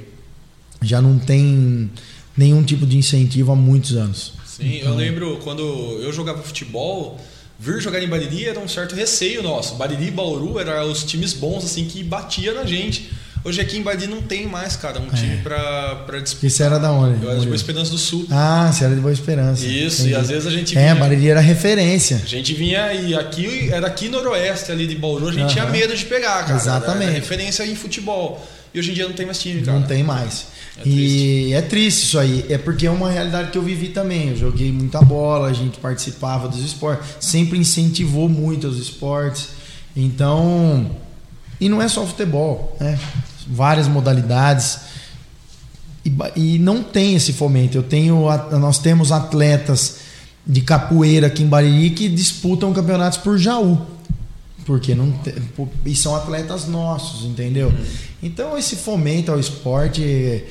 já não tem nenhum tipo de incentivo há muitos anos. Sim, então... eu lembro quando eu jogava futebol, vir jogar em Bariri era um certo receio nosso. Bariri e Bauru eram os times bons assim que batia na gente. Hoje aqui em Bariri não tem mais, cara, um é. time pra, pra disputar. Isso era da onde? Eu era de Boa Esperança do Sul. Ah, você era de Boa Esperança. Isso, Entendi. e às vezes a gente é, vinha... É, Bariri era referência. A gente vinha e aqui, era aqui noroeste ali de Bauru, a gente tinha medo de pegar, cara. Exatamente. Era referência em futebol. E hoje em dia não tem mais time, cara. Não tem mais. É e é triste isso aí. É porque é uma realidade que eu vivi também. Eu joguei muita bola, a gente participava dos esportes, sempre incentivou muito os esportes. Então, e não é só futebol, né? Várias modalidades. E, e não tem esse fomento. Eu tenho, nós temos atletas de capoeira aqui em Bariri que disputam campeonatos por Jaú. Porque não tem, e são atletas nossos, entendeu? Uhum. Então esse fomento ao esporte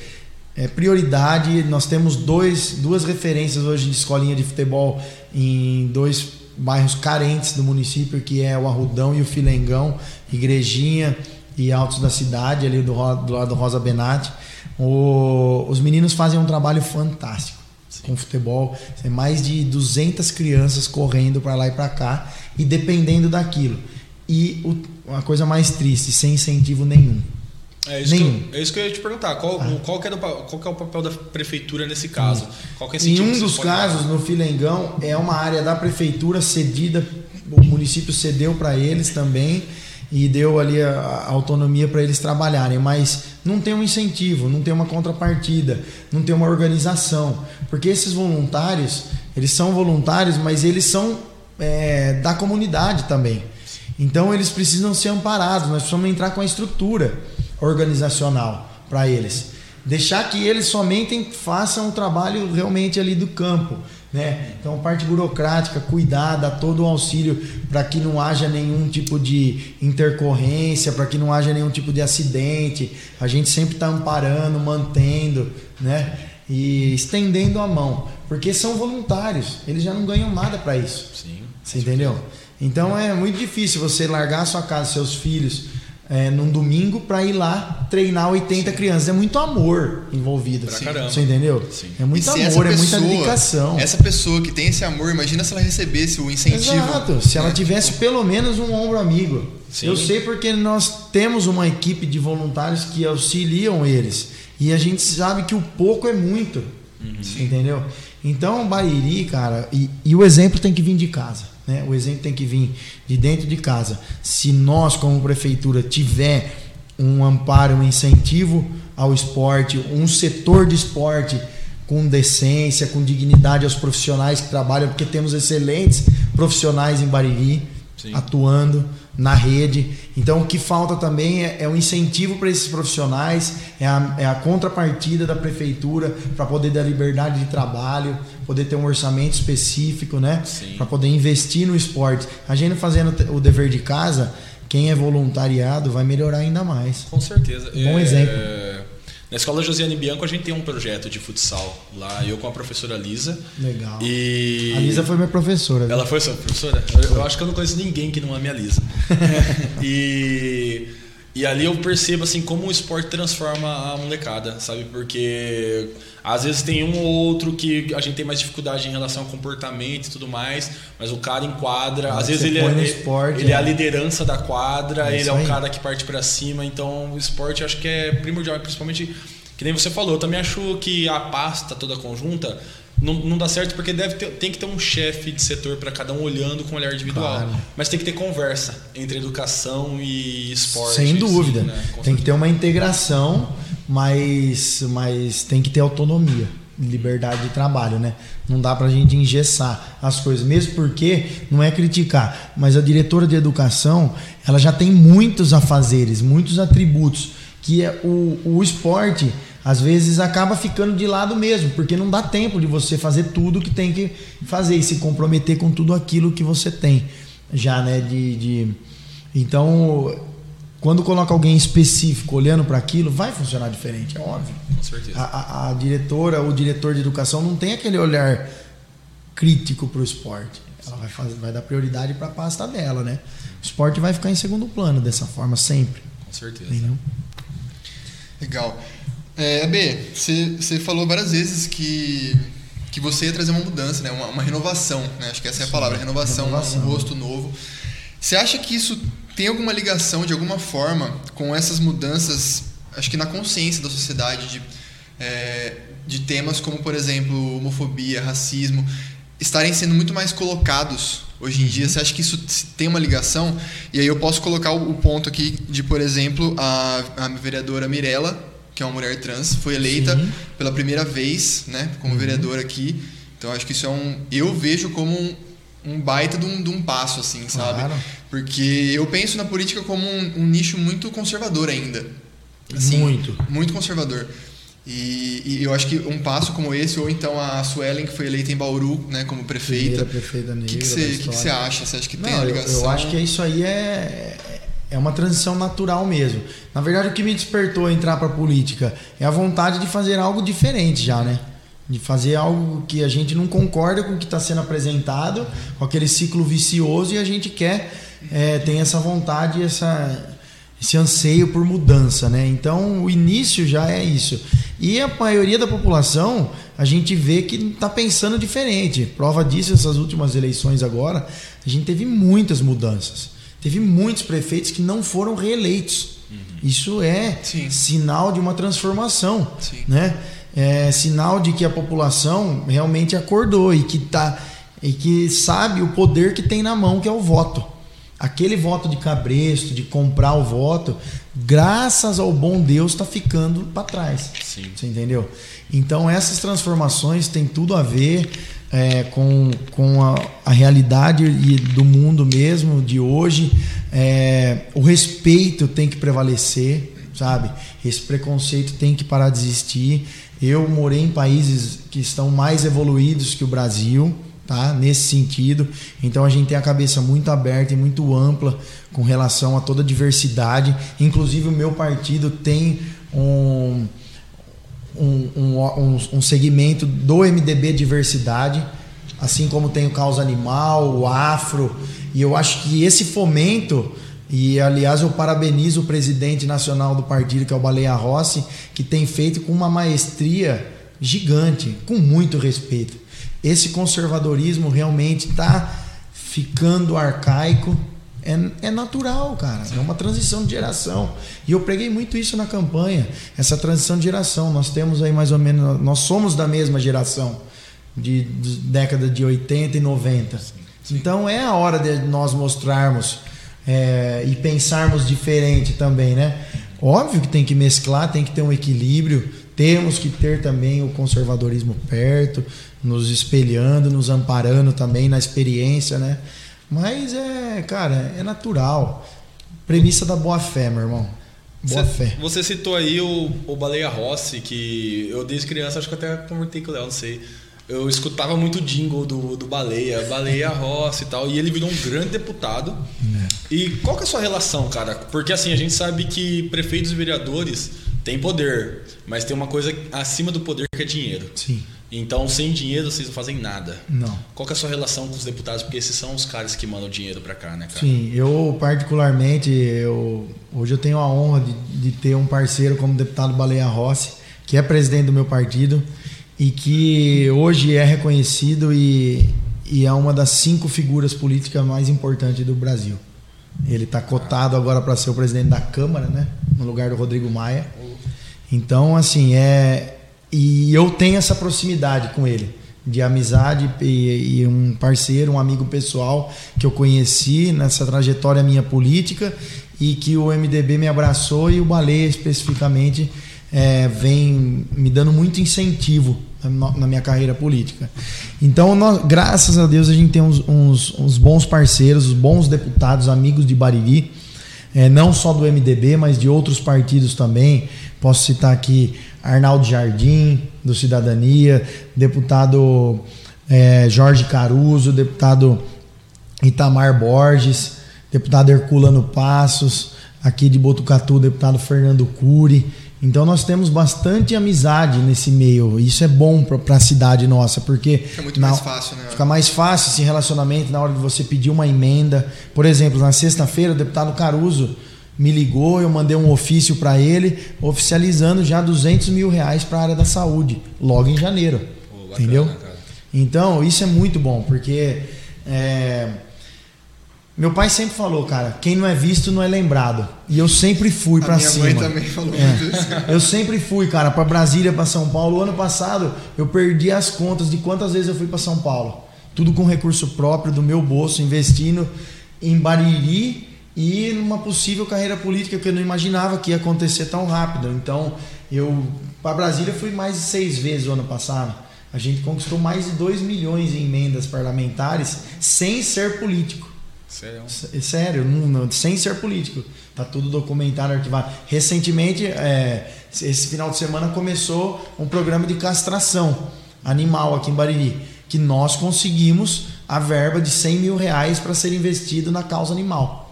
é prioridade. Nós temos dois, duas referências hoje de escolinha de futebol em dois bairros carentes do município, que é o Arrudão e o Filengão, Igrejinha e Altos da Cidade, ali do, do lado do Rosa Benatti. O, os meninos fazem um trabalho fantástico Sim. com futebol. Tem mais de 200 crianças correndo para lá e para cá e dependendo daquilo. E o, uma coisa mais triste, sem incentivo nenhum. É isso, Nenhum. que eu, é isso que eu ia te perguntar. Qual, ah. qual, que é do, qual que é o papel da prefeitura nesse caso? Qual que é em um dos casos, no Filengão, é uma área da prefeitura cedida, o município cedeu para eles também e deu ali a, a autonomia para eles trabalharem, mas não tem um incentivo, não tem uma contrapartida, não tem uma organização, porque esses voluntários, eles são voluntários, mas eles são é, da comunidade também. Então eles precisam ser amparados, nós precisamos entrar com a estrutura organizacional para eles. Deixar que eles somente façam o trabalho realmente ali do campo. Né? Então, parte burocrática, cuidar, dar todo o auxílio para que não haja nenhum tipo de intercorrência, para que não haja nenhum tipo de acidente. A gente sempre está amparando, mantendo, né? E estendendo a mão, porque são voluntários, eles já não ganham nada para isso. Sim. Você entendeu? Então é muito difícil você largar a sua casa, seus filhos, é, num domingo para ir lá treinar 80 Sim. crianças. É muito amor envolvido. Assim, você entendeu? Sim. É muito amor, pessoa, é muita dedicação. Essa pessoa que tem esse amor, imagina se ela recebesse o incentivo. Exato. Se ela tivesse pelo menos um ombro amigo. Sim. Eu sei porque nós temos uma equipe de voluntários que auxiliam eles. E a gente sabe que o pouco é muito. Uhum. Entendeu? Então, Bariri, cara, e, e o exemplo tem que vir de casa. Né? O exemplo tem que vir de dentro de casa. Se nós, como prefeitura, tiver um amparo, um incentivo ao esporte, um setor de esporte com decência, com dignidade aos profissionais que trabalham, porque temos excelentes profissionais em Bariri Sim. atuando na rede. Então, o que falta também é, é um incentivo para esses profissionais, é a, é a contrapartida da prefeitura para poder dar liberdade de trabalho, poder ter um orçamento específico, né? Para poder investir no esporte. A gente fazendo o dever de casa, quem é voluntariado vai melhorar ainda mais. Com certeza. Bom é... exemplo. Na escola Josiane Bianco a gente tem um projeto de futsal lá, eu com a professora Lisa. Legal. E... A Lisa foi minha professora. Ela foi sua professora? Eu, eu acho que eu não conheço ninguém que não ame a Lisa. e e ali eu percebo assim como o esporte transforma a molecada, sabe? Porque às vezes tem um ou outro que a gente tem mais dificuldade em relação ao comportamento e tudo mais, mas o cara enquadra. às vezes ele é, esporte, ele é. é a liderança da quadra, é ele é o cara que parte para cima. Então o esporte acho que é primordial, principalmente que nem você falou. Eu também acho que a pasta toda conjunta não, não dá certo porque deve ter, tem que ter um chefe de setor para cada um olhando com um olhar individual. Claro. Mas tem que ter conversa entre educação e esporte. Sem dúvida. Assim, né? Tem que ter uma integração, mas, mas tem que ter autonomia. Liberdade de trabalho, né? Não dá pra gente engessar as coisas, mesmo porque não é criticar, mas a diretora de educação ela já tem muitos afazeres, muitos atributos que é o, o esporte às vezes acaba ficando de lado mesmo, porque não dá tempo de você fazer tudo que tem que fazer e se comprometer com tudo aquilo que você tem já, né, de, de, Então, quando coloca alguém específico olhando para aquilo, vai funcionar diferente, é óbvio. Com certeza. A, a, a diretora, o diretor de educação não tem aquele olhar crítico para o esporte. Ela vai, fazer, vai dar prioridade para a pasta dela, né? O esporte vai ficar em segundo plano dessa forma sempre. Com certeza. Entendeu? Legal. É, B, você falou várias vezes que, que você ia trazer uma mudança, né? uma, uma renovação. Né? Acho que essa é a palavra, renovação, renovação. um rosto novo. Você acha que isso tem alguma ligação, de alguma forma, com essas mudanças, acho que na consciência da sociedade, de, é, de temas como, por exemplo, homofobia, racismo, estarem sendo muito mais colocados hoje em dia? Você acha que isso tem uma ligação? E aí eu posso colocar o, ponto aqui de, por exemplo, a, a vereadora Mirella, que é uma mulher trans, foi eleita Sim. pela primeira vez né, como uhum. vereadora aqui. Então acho que isso é um. Eu vejo como um, um baita de um, de um, passo, assim, sabe? Claro. Porque eu penso na política como um, um nicho muito conservador ainda. Assim, muito. Muito conservador. E, e, eu acho que um passo como esse, ou então a Suelen, que foi eleita em Bauru né, como prefeita. Primeira prefeita negra. O que, você, que, que acha? Você acha que Não, tem a ligação? Eu, eu acho que isso aí é uma transição natural mesmo. Na verdade, o que me despertou a entrar para a política é a vontade de fazer algo diferente já, né? De fazer algo que a gente não concorda com o que está sendo apresentado, com aquele ciclo vicioso, e a gente quer, é, tem essa vontade, essa, esse anseio por mudança, né? Então, o início já é isso. E a maioria da população, a gente vê que está pensando diferente. Prova disso, essas últimas eleições agora, a gente teve muitas mudanças. Teve muitos prefeitos que não foram reeleitos. Uhum. Isso é Sim. sinal de uma transformação, Sim. né? É sinal de que a população realmente acordou e que tá e que sabe o poder que tem na mão, que é o voto. Aquele voto de cabresto, de comprar o voto, graças ao bom Deus, está ficando para trás. Sim. Você entendeu? Então, essas transformações têm tudo a ver é, com, com a, a, realidade do mundo mesmo, de hoje. É, o respeito tem que prevalecer, sabe? Esse preconceito tem que parar de existir. Eu morei em países que estão mais evoluídos que o Brasil tá? Nesse sentido. Então a gente tem a cabeça muito aberta e muito ampla com relação a toda a diversidade. Inclusive o meu partido tem um, um, um, um segmento do MDB diversidade, assim como tem o causa animal, o afro. E eu acho que esse fomento e aliás eu parabenizo o presidente nacional do partido, que é o Baleia Rossi, que tem feito com uma maestria gigante, com muito respeito esse conservadorismo realmente está ficando arcaico. É, é, natural, cara. É uma transição de geração. E eu preguei muito isso na campanha. Essa transição de geração. Nós temos aí mais ou menos. Nós somos da mesma geração, de, de década de 80 e 90. Então é a hora de nós mostrarmos é, e pensarmos diferente também, né? Óbvio que tem que mesclar, tem que ter um equilíbrio. Temos que ter também o conservadorismo perto, nos espelhando, nos amparando também na experiência, né? Mas é, cara, é natural. Premissa da boa fé, meu irmão. Boa você, fé. Você citou aí o, o Baleia Rossi, que eu desde criança acho que até convertei com o Léo, não sei. Eu escutava muito jingle do, do Baleia, Baleia Rossi e tal, e ele virou um grande deputado. É. E qual que é a sua relação, cara? Porque assim, a gente sabe que prefeitos e vereadores têm poder, mas tem uma coisa acima do poder que é dinheiro. Sim. Então, sem dinheiro, vocês não fazem nada. Não. Qual é a sua relação com os deputados? Porque esses são os caras que mandam dinheiro para cá, né, cara? Sim, eu particularmente, eu, hoje eu tenho a honra de, de ter um parceiro como o deputado Baleia Rossi, que é presidente do meu partido e que hoje é reconhecido e, e é uma das cinco figuras políticas mais importantes do Brasil. Ele está cotado agora para ser o presidente da Câmara, né? No lugar do Rodrigo Maia. Então, assim, é, e eu tenho essa proximidade com ele, de amizade e, e, um parceiro, um amigo pessoal que eu conheci nessa trajetória minha política e que o MDB me abraçou e o Baleia especificamente é, vem me dando muito incentivo na minha carreira política. Então, nós, graças a Deus, a gente tem uns, uns, uns bons parceiros, bons deputados, amigos de Bariri, é, não só do MDB, mas de outros partidos também. Posso citar aqui Arnaldo Jardim, do Cidadania, deputado é, Jorge Caruso, deputado Itamar Borges, deputado Herculano Passos, aqui de Botucatu, deputado Fernando Cury. Então nós temos bastante amizade nesse meio. Isso é bom para a cidade nossa, porque fica muito na, mais fácil, né? Fica mais fácil esse relacionamento na hora de você pedir uma emenda. Por exemplo, na sexta-feira o deputado Caruso me ligou, eu mandei um ofício para ele oficializando já 200 mil reais para a área da saúde, logo em janeiro. Pô, bacana, entendeu? Cara. Então isso é muito bom, porque é, meu pai sempre falou, cara, quem não é visto não é lembrado. E eu sempre fui para cima. Minha mãe também falou é. isso. Eu sempre fui, cara, para Brasília, para São Paulo. O ano passado eu perdi as contas de quantas vezes eu fui para São Paulo. Tudo com recurso próprio do meu bolso, investindo em Bariri e numa possível carreira política que eu não imaginava que ia acontecer tão rápido. Então, eu para Brasília fui mais de seis vezes o ano passado. A gente conquistou mais de 2 milhões em emendas parlamentares sem ser político. Sério? É sério, não, não, sem ser político. Tá tudo documentado, arquivado. Recentemente, é, esse final de semana começou um programa de castração animal aqui em Bariri, que nós conseguimos a verba de 100 mil reais para ser investido na causa animal.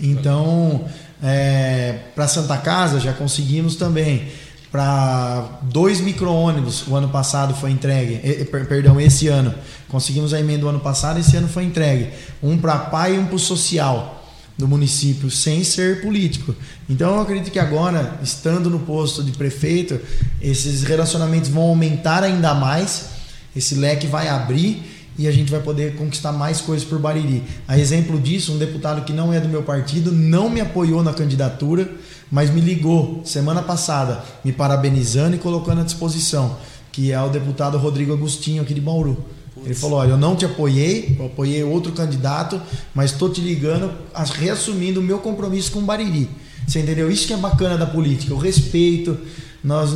Então, é, para Santa Casa já conseguimos também para dois micro-ônibus o ano passado foi entregue, perdão, esse ano. Conseguimos a emenda do ano passado, esse ano foi entregue. Um para pai e um para o social do município, sem ser político. Então eu acredito que agora, estando no posto de prefeito, esses relacionamentos vão aumentar ainda mais, esse leque vai abrir e a gente vai poder conquistar mais coisas por Bariri. A exemplo disso, um deputado que não é do meu partido não me apoiou na candidatura mas me ligou semana passada, me parabenizando e colocando à disposição, que é o deputado Rodrigo Agostinho aqui de Bauru. Putz. Ele falou: Olha, eu não te apoiei, eu apoiei outro candidato, mas estou te ligando, reassumindo o meu compromisso com o Bariri. Você entendeu? Isso que é bacana da política, o respeito. Nós,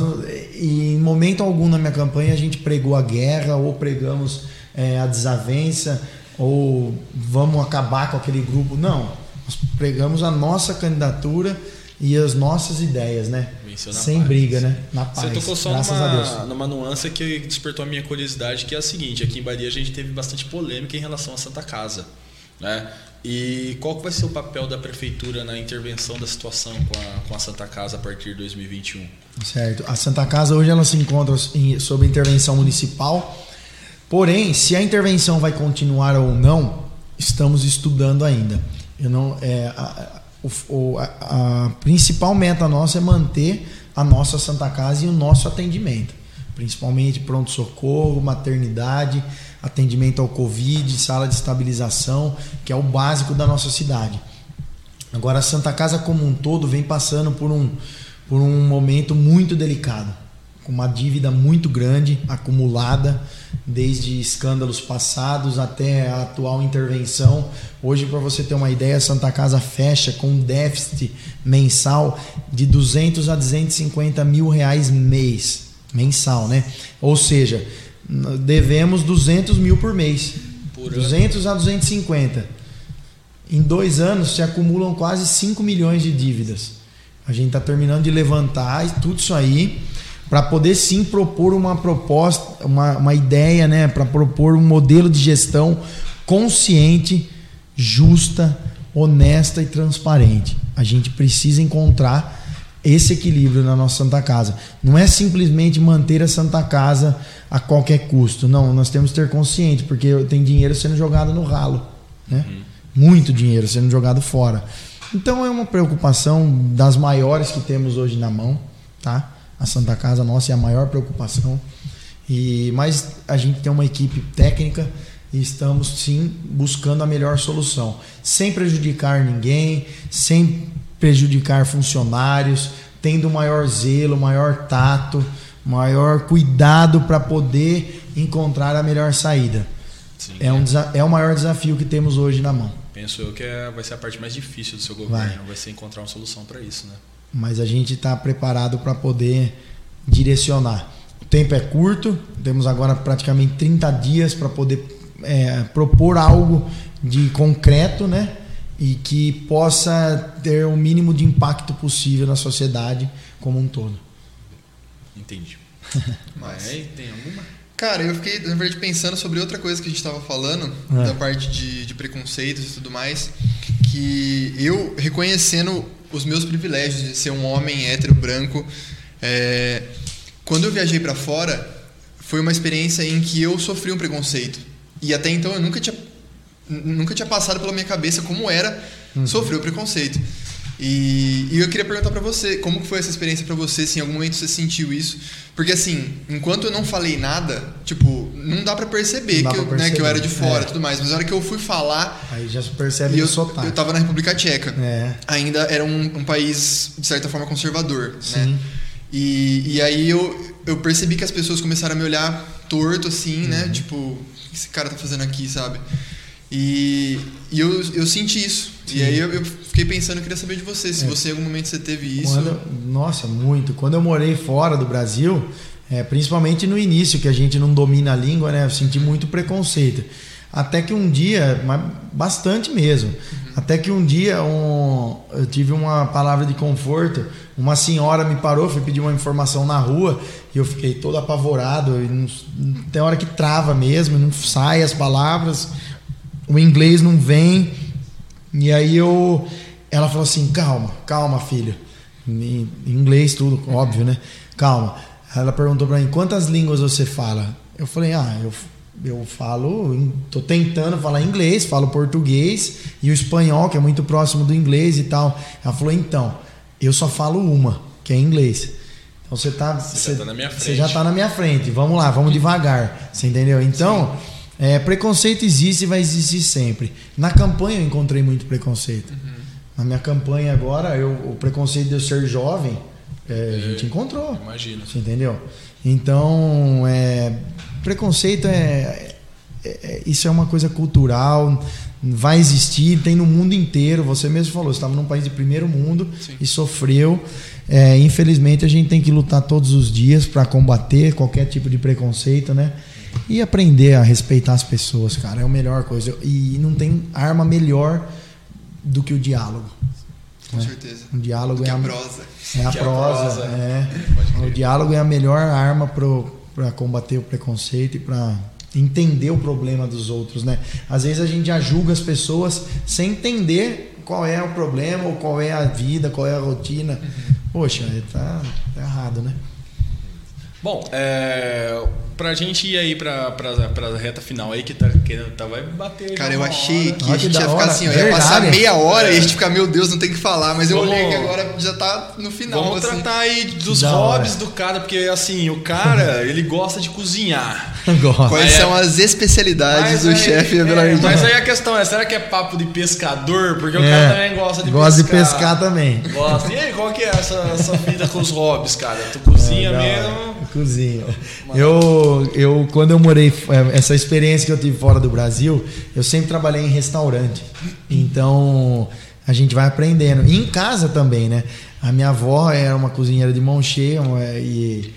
em momento algum na minha campanha, a gente pregou a guerra ou pregamos é, a desavença ou vamos acabar com aquele grupo. Não, nós pregamos a nossa candidatura e as nossas ideias, né? Sem paz. briga, né? Na paz. Você tocou só numa, numa nuance que despertou a minha curiosidade, que é a seguinte: aqui em Bahia a gente teve bastante polêmica em relação à Santa Casa. Né? E qual vai ser o papel da prefeitura na intervenção da situação com a, com a Santa Casa a partir de 2021? Certo. A Santa Casa hoje ela se encontra em, sob intervenção municipal. Porém, se a intervenção vai continuar ou não, estamos estudando ainda. Eu não, é, a, a, a, principal meta nossa é manter a nossa Santa Casa e o nosso atendimento, principalmente pronto-socorro, maternidade, atendimento ao Covid, sala de estabilização, que é o básico da nossa cidade. Agora, a Santa Casa como um todo vem passando por um, por um momento muito delicado com uma dívida muito grande acumulada desde escândalos passados até a atual intervenção. Hoje, para você ter uma ideia, a Santa Casa fecha com um déficit mensal de 200 a 250 mil reais mês, mensal, né? Ou seja, devemos 200 mil por mês, por 200 a 250. Em dois anos se acumulam quase 5 milhões de dívidas. A gente está terminando de levantar tudo isso aí para poder sim propor uma proposta, uma, uma ideia, né, para propor um modelo de gestão consciente, justa, honesta e transparente. A gente precisa encontrar esse equilíbrio na nossa Santa Casa. Não é simplesmente manter a Santa Casa a qualquer custo. Não, nós temos que ter consciente, porque tem dinheiro sendo jogado no ralo, né? Uhum. Muito dinheiro sendo jogado fora. Então é uma preocupação das maiores que temos hoje na mão, tá? A Santa Casa nossa é a maior preocupação. E mas a gente tem uma equipe técnica e estamos sim buscando a melhor solução, sem prejudicar ninguém, sem prejudicar funcionários, tendo maior zelo, maior tato, maior cuidado para poder encontrar a melhor saída. Sim, é, um, é o maior desafio que temos hoje na mão. Penso eu que é, vai ser a parte mais difícil do seu governo, vai, vai ser encontrar uma solução para isso, né? Mas a gente está preparado para poder direcionar. O tempo é curto, temos agora praticamente 30 dias para poder é, propor algo de concreto, né? E que possa ter o mínimo de impacto possível na sociedade como um todo. Entendi. Mas é, tem alguma? Cara, eu fiquei, na verdade, pensando sobre outra coisa que a gente estava falando, é. da parte de, de preconceitos e tudo mais, que eu reconhecendo os meus privilégios de ser um homem hétero branco, é, quando eu viajei para fora, foi uma experiência em que eu sofri um preconceito. E até então eu nunca tinha, nunca tinha passado pela minha cabeça como era uhum. sofrer o preconceito. E, e, eu queria perguntar para você, como foi essa experiência para você, se em algum momento você sentiu isso? Porque assim, enquanto eu não falei nada, tipo, não dá para perceber, que, eu, perceber. Né, que eu era de fora e é. tudo mais, mas na hora que eu fui falar... Aí já se percebe eu, sotaque. Eu tava na República Tcheca. É. Ainda era um, um, país, de certa forma, conservador, né? Sim. né? E, e aí eu, eu percebi que as pessoas começaram a me olhar torto, assim, né? uhum. né? Tipo, o que esse cara tá fazendo aqui, sabe? E, e eu, eu senti isso. Sim. E aí eu, eu, fiquei pensando, eu queria saber de você, se é. você em algum momento você teve isso. Quando, nossa, muito. Quando eu morei fora do Brasil, é, principalmente no início, que a gente não domina a língua, né? Eu senti muito preconceito. Até que um dia, mas bastante mesmo, uhum. até que um dia um, eu tive uma palavra de conforto. Uma senhora me parou, foi pedir uma informação na rua e eu fiquei todo apavorado. Não, tem hora que trava mesmo, não sai as palavras o inglês não vem. E aí eu. Ela falou assim: calma, calma, filha. Em inglês, tudo, óbvio, né? Calma. Ela perguntou para mim: quantas línguas você fala? Eu falei: ah, eu, eu falo, tô tentando falar inglês, falo português e o espanhol, que é muito próximo do inglês e tal. Ela falou: então, eu só falo uma, que é inglês. Então você tá. Você, você já tá na minha frente. Você já tá na minha frente. Vamos lá, vamos devagar. Você entendeu? Então. Sim é, preconceito existe e vai existir sempre. Na campanha eu encontrei muito preconceito. Uhum. Na minha campanha agora, eu, o preconceito de eu ser jovem, é, a gente encontrou. Imagina. Você entendeu? Então, é, preconceito é, é, é, Isso é uma coisa cultural, vai existir, tem no mundo inteiro. Você mesmo falou, estava num país de primeiro mundo Sim. e sofreu. É, infelizmente, a gente tem que lutar todos os dias para combater qualquer tipo de preconceito, né? E aprender a respeitar as pessoas, cara, é a melhor coisa. E não tem arma melhor do que o diálogo. Com né? certeza. O diálogo é a, a prosa. É a prosa. prosa. É. O diálogo é a melhor arma para combater o preconceito e para entender o problema dos outros, né? Às vezes a gente já julga as pessoas sem entender qual é o problema ou qual é a vida, qual é a rotina. Uhum. Poxa, tá, tá errado, né? Bom, é, pra gente ir aí pra, pra, pra reta final aí, que tá, que tá vai bater. Cara, eu achei que a gente ia ficar assim, ó, ia passar meia hora é. e a gente ficar, meu Deus, não tem que falar, mas eu olhei que agora já tá no final. Vamos assim. tratar aí dos da hobbies hora. do cara, porque assim, o cara, ele gosta de cozinhar. Gosta. Quais são é, as especialidades do chefe é, Mas aí a questão é, será que é papo de pescador? Porque o é, cara também gosta de gosta pescar. Gosta de pescar também. Gosta. E aí, qual que é essa, essa vida com os hobbies, cara? Tu cozinha mesmo? Cozinha. Eu, eu, quando eu morei, essa experiência que eu tive fora do Brasil, eu sempre trabalhei em restaurante. Então, a gente vai aprendendo. E em casa também, né? A minha avó era uma cozinheira de mão cheia e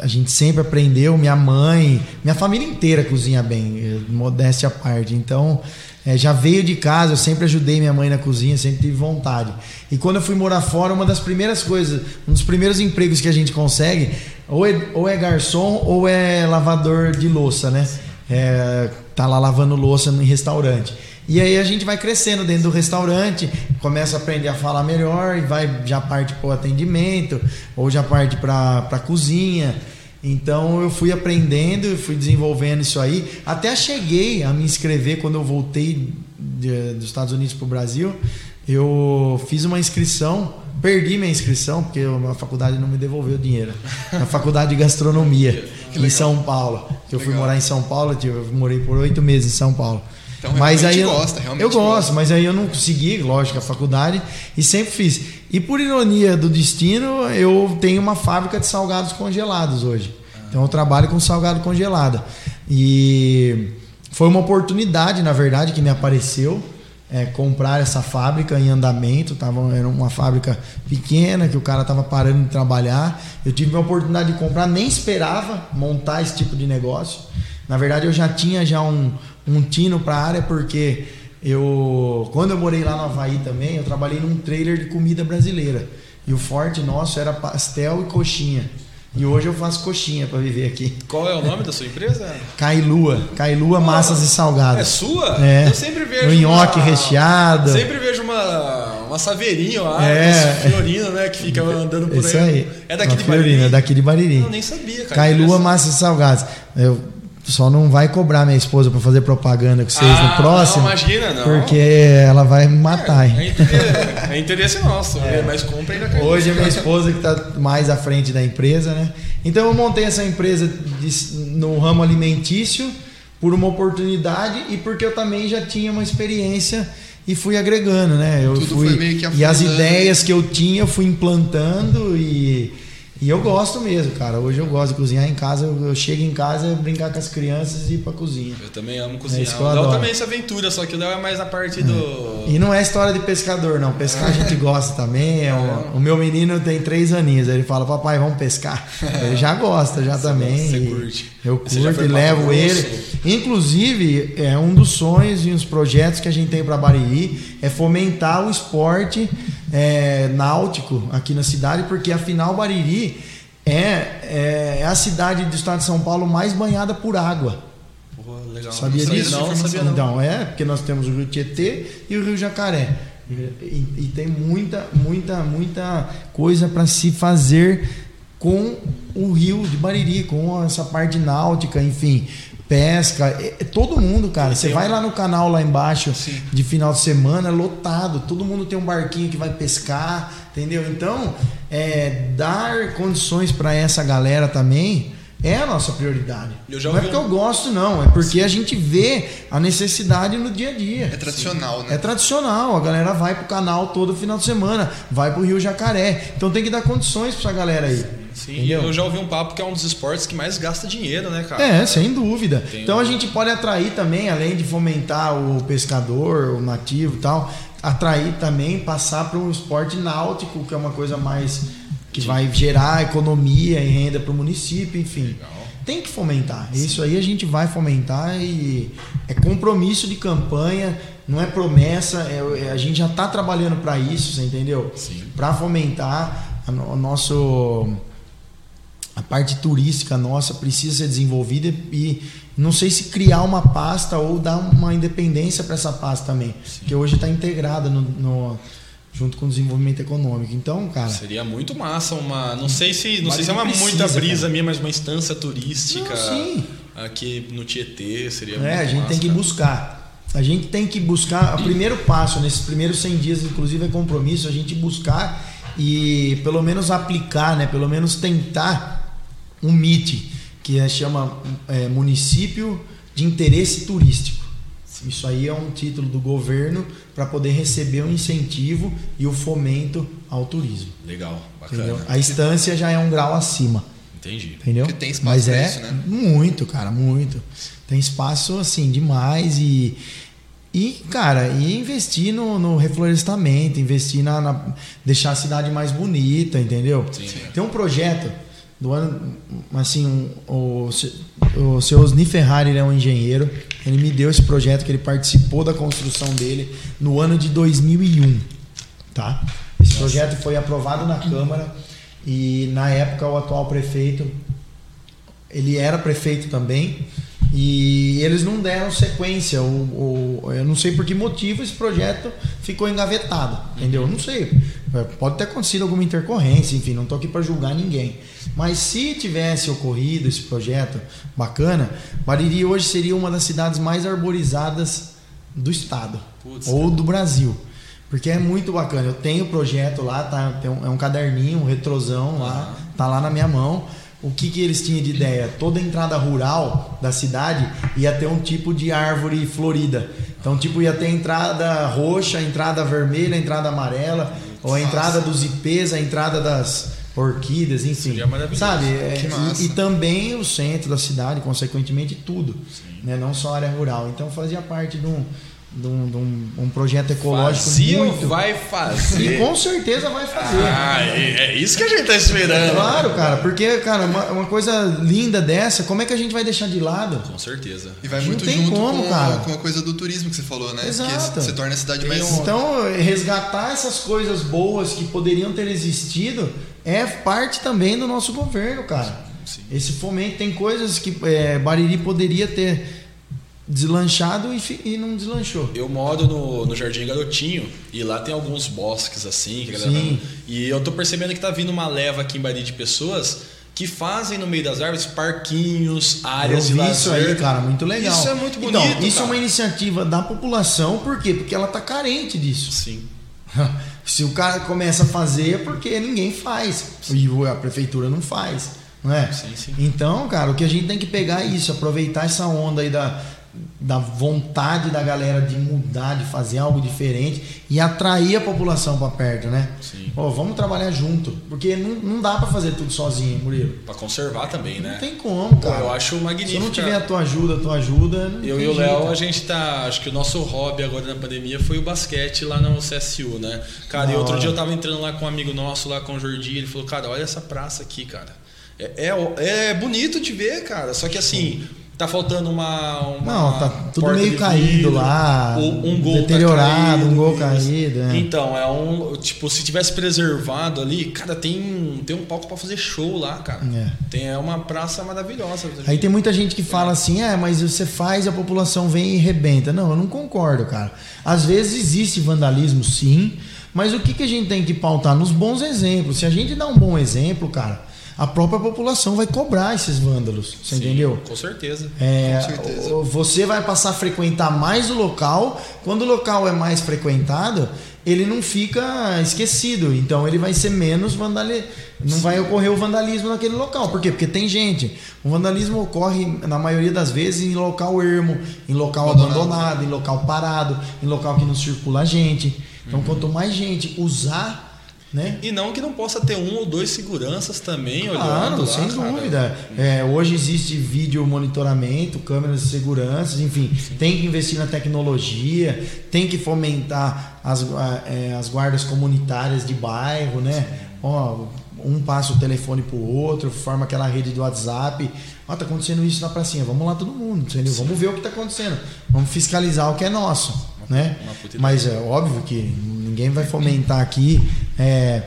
a gente sempre aprendeu. Minha mãe, minha família inteira cozinha bem, modéstia à parte. Então, é, já veio de casa, eu sempre ajudei minha mãe na cozinha, sempre tive vontade. E quando eu fui morar fora, uma das primeiras coisas, um dos primeiros empregos que a gente consegue, ou é, ou é garçom ou é lavador de louça, né? É, tá lá lavando louça em restaurante. E aí a gente vai crescendo dentro do restaurante, começa a aprender a falar melhor e vai já parte para o atendimento ou já parte para a cozinha. Então eu fui aprendendo, e fui desenvolvendo isso aí. Até cheguei a me inscrever quando eu voltei de, dos Estados Unidos para o Brasil. Eu fiz uma inscrição, perdi minha inscrição, porque a faculdade não me devolveu o dinheiro. Na faculdade de gastronomia, em São Paulo. Eu fui morar em São Paulo, eu morei por oito meses em São Paulo. Então, mas aí gosta, realmente. Eu gosto, gosta. mas aí eu não consegui, lógico, a faculdade e sempre fiz. E por ironia do destino, eu tenho uma fábrica de salgados congelados hoje. Então eu trabalho com salgado congelado. E foi uma oportunidade, na verdade, que me apareceu. É, comprar essa fábrica em andamento, tava, era uma fábrica pequena que o cara estava parando de trabalhar. Eu tive a oportunidade de comprar, nem esperava montar esse tipo de negócio. Na verdade, eu já tinha já um, um tino para a área, porque eu, quando eu morei lá no Havaí também, eu trabalhei num trailer de comida brasileira. E o forte nosso era pastel e coxinha. E hoje eu faço coxinha para viver aqui. Qual é o nome da sua empresa? Cailua. Cailua oh, Massas e Salgados. É sua? É. Eu sempre vejo. No nhoque uma... recheado. Sempre vejo uma uma saveirinha lá, é. Fiorino, né? Que fica andando por Isso aí. É daqui uma de Bariri. É daqui de Bariri. Eu nem sabia, cara. Cailua Massa Salgados. Eu só não vai cobrar minha esposa para fazer propaganda com vocês ah, no próximo. Não, imagina, não. Porque ela vai me matar, é? É interesse, é interesse nosso, é. mas compra ainda Hoje é minha esposa que está mais à frente da empresa, né? Então eu montei essa empresa de, no ramo alimentício por uma oportunidade e porque eu também já tinha uma experiência e fui agregando, né? Eu Tudo fui e as ideias que eu tinha eu fui implantando e e eu gosto mesmo, cara. Hoje eu gosto de cozinhar em casa. Eu, eu chego em casa, brincar com as crianças e ir pra cozinha. Eu também amo cozinhar. É o Léo também essa aventura, só que o Léo é mais a parte do. E não é história de pescador, não. Pescar a gente gosta também. É o, o, meu menino tem três aninhos. Ele fala, papai, vamos pescar. Ele já gosta, já você também. Você curte. Eu curto e levo ele. Inclusive, é um dos sonhos e uns projetos que a gente tem para Bariri é fomentar o esporte é, náutico aqui na cidade, porque afinal Bariri é, é, é, a cidade do estado de São Paulo mais banhada por água. Legal. Sabia não disso? Não, sabia não. Então, é, porque nós temos o Rio Tietê e o Rio Jacaré. E, e tem muita, muita, muita coisa para se fazer com o rio de Bariri, com essa parte náutica, enfim pesca, é, é, todo mundo, cara. Você vai lá no canal lá embaixo Sim. de final de semana, é lotado. Todo mundo tem um barquinho que vai pescar, entendeu? Então, é, dar condições para essa galera também é a nossa prioridade. não é porque eu gosto, não. É porque Sim. a gente vê a necessidade no dia a dia. É tradicional, Sim. né? É tradicional. A galera vai pro canal todo final de semana, vai pro Rio Jacaré. Então tem que dar condições pra essa galera aí. Sim, Entendeu? eu já ouvi um papo que é um dos esportes que mais gasta dinheiro, né, cara? É, sem dúvida. Tem então um... a gente pode atrair também, além de fomentar o pescador, o nativo e tal, atrair também, passar para um esporte náutico, que é uma coisa mais que Sim. vai gerar economia e renda para o município, enfim. Legal. Tem que fomentar. Sim. Isso aí a gente vai fomentar e é compromisso de campanha, não é promessa, é, é a gente já está trabalhando para isso, você entendeu? Para fomentar o nosso a parte turística nossa precisa ser desenvolvida e não sei se criar uma pasta ou dar uma independência para essa pasta também, Sim. que hoje está integrada no, no, junto com o desenvolvimento econômico. Então, cara, seria muito massa uma, não sei se, não sei se é uma precisa, muita brisa cara. minha, mas uma instância turística não, aqui no Tietê seria. É, a gente massa, tem que cara. buscar. A gente tem que buscar. O primeiro passo nesses primeiros 100 dias, inclusive, é compromisso. A gente buscar e pelo menos aplicar, né? Pelo menos tentar um MIT, que é, chama é, Município de Interesse Turístico. Isso aí é um título do governo para poder receber o um incentivo e o fomento ao turismo. Legal, bacana. Entendeu? A instância já é um grau acima. Entendi. Entendeu? Porque tem espaço Mas é isso, né? muito, cara, muito. Tem espaço assim demais e e, cara, e investir no, no reflorestamento, investir na, na, deixar a cidade mais bonita, entendeu? Sim. Tem um projeto do ano, assim, o, o seu Osni Ferrari é um engenheiro, ele me deu esse projeto que ele participou da construção dele no ano de 2001, tá? Esse Nossa. projeto foi aprovado na Câmara e na época o atual prefeito, ele era prefeito também, e eles não deram sequência. O, o, eu não sei por que motivo esse projeto ficou engavetado. Entendeu? Eu não sei. Pode ter acontecido alguma intercorrência, enfim, não estou aqui para julgar ninguém. Mas se tivesse ocorrido esse projeto bacana, Bariri hoje seria uma das cidades mais arborizadas do estado Putz, ou cara. do Brasil. Porque é muito bacana. Eu tenho o projeto lá, tá, tem um, é um caderninho, um retrosão lá, tá lá na minha mão o que, que eles tinham de ideia? Toda entrada rural da cidade ia ter um tipo de árvore florida. Então, tipo, ia ter entrada roxa, entrada vermelha, entrada amarela, ou a entrada dos ipês, a entrada das orquídeas, enfim. Sabe? É, e, e, também o centro da cidade, consequentemente, tudo. Né? Não só a área rural. Então, fazia parte de um de um, de um, um projeto ecológico Fazia muito. vai fazer. E com certeza vai fazer. Ah, é, é isso que a gente tá esperando. Claro, cara, porque, cara, uma, uma, coisa linda dessa, como é que a gente vai deixar de lado? Com certeza. E vai muito junto como, com, cara. com a coisa do turismo que você falou, né? Exato. Que você torna a cidade mais. Então, resgatar essas coisas boas que poderiam ter existido é parte também do nosso governo, cara. Sim. Esse fomento tem coisas que é, Bariri poderia ter deslanchado e, e, não deslanchou. Eu moro no, no Jardim Garotinho e lá tem alguns bosques assim. Sim. e eu tô percebendo que tá vindo uma leva aqui em Bari de pessoas que fazem no meio das árvores parquinhos, áreas eu vi de lazer. isso aí, cara, muito legal. Isso é muito então, bonito. Então, isso cara. é uma iniciativa da população, por quê? Porque ela tá carente disso. Sim. Se o cara começa a fazer é porque ninguém faz. E a prefeitura não faz. Não é? Sim, sim. Então, cara, o que a gente tem que pegar é isso, aproveitar essa onda aí da, da vontade da galera de mudar, de fazer algo diferente e atrair a população para perto, né? Sim. Pô, vamos trabalhar junto, porque não, não dá para fazer tudo sozinho, Murilo. Para conservar também, né? Não tem como, cara. Pô, eu acho magnífico. Se não tiver a tua ajuda, a tua ajuda. eu e o Léo, a gente tá. Acho que o nosso hobby agora na pandemia foi o basquete lá no CSU, né? Cara, e outro dia eu tava entrando lá com um amigo nosso, lá com o Jordi, ele falou, cara, olha essa praça aqui, cara. É, é, é bonito de ver, cara. Só que assim. Tá faltando uma, uma Não, tá tudo meio caído vidro, lá. Um gol tá deteriorado, tá caído, um gol caído. É. Então, é um. Tipo, se tivesse preservado ali, cara, tem, tem um palco para fazer show lá, cara. É. Tem é uma praça maravilhosa. Aí tem muita gente que fala assim, é, mas você faz a população vem e rebenta. Não, eu não concordo, cara. Às vezes existe vandalismo, sim, mas o que, que a gente tem que pautar? Nos bons exemplos. Se a gente dá um bom exemplo, cara a própria população vai cobrar esses vândalos. Você Sim, entendeu? Com certeza. É, com certeza. Você vai passar a frequentar mais o local. Quando o local é mais frequentado, ele não fica esquecido. Então ele vai ser menos vandalismo. Não Sim. vai ocorrer o vandalismo naquele local. Por quê? Porque tem gente. O vandalismo ocorre, na maioria das vezes, em local ermo, em local abandonado, abandonado em local parado, em local que não circula gente. Então, uhum. quanto mais gente usar né? E não que não possa ter um ou dois seguranças também claro, olhando. sem dúvida. É, hoje existe vídeo monitoramento, câmeras de segurança, enfim, Sim. tem que investir na tecnologia, tem que fomentar as, é, as guardas comunitárias de bairro, né? Ó, um passa o telefone pro outro, forma aquela rede do WhatsApp. Ó, tá acontecendo isso na pracinha, vamos lá todo mundo, entendeu? Vamos ver o que tá acontecendo. Vamos fiscalizar o que é nosso, né? Mas é óbvio que ninguém vai fomentar aqui é,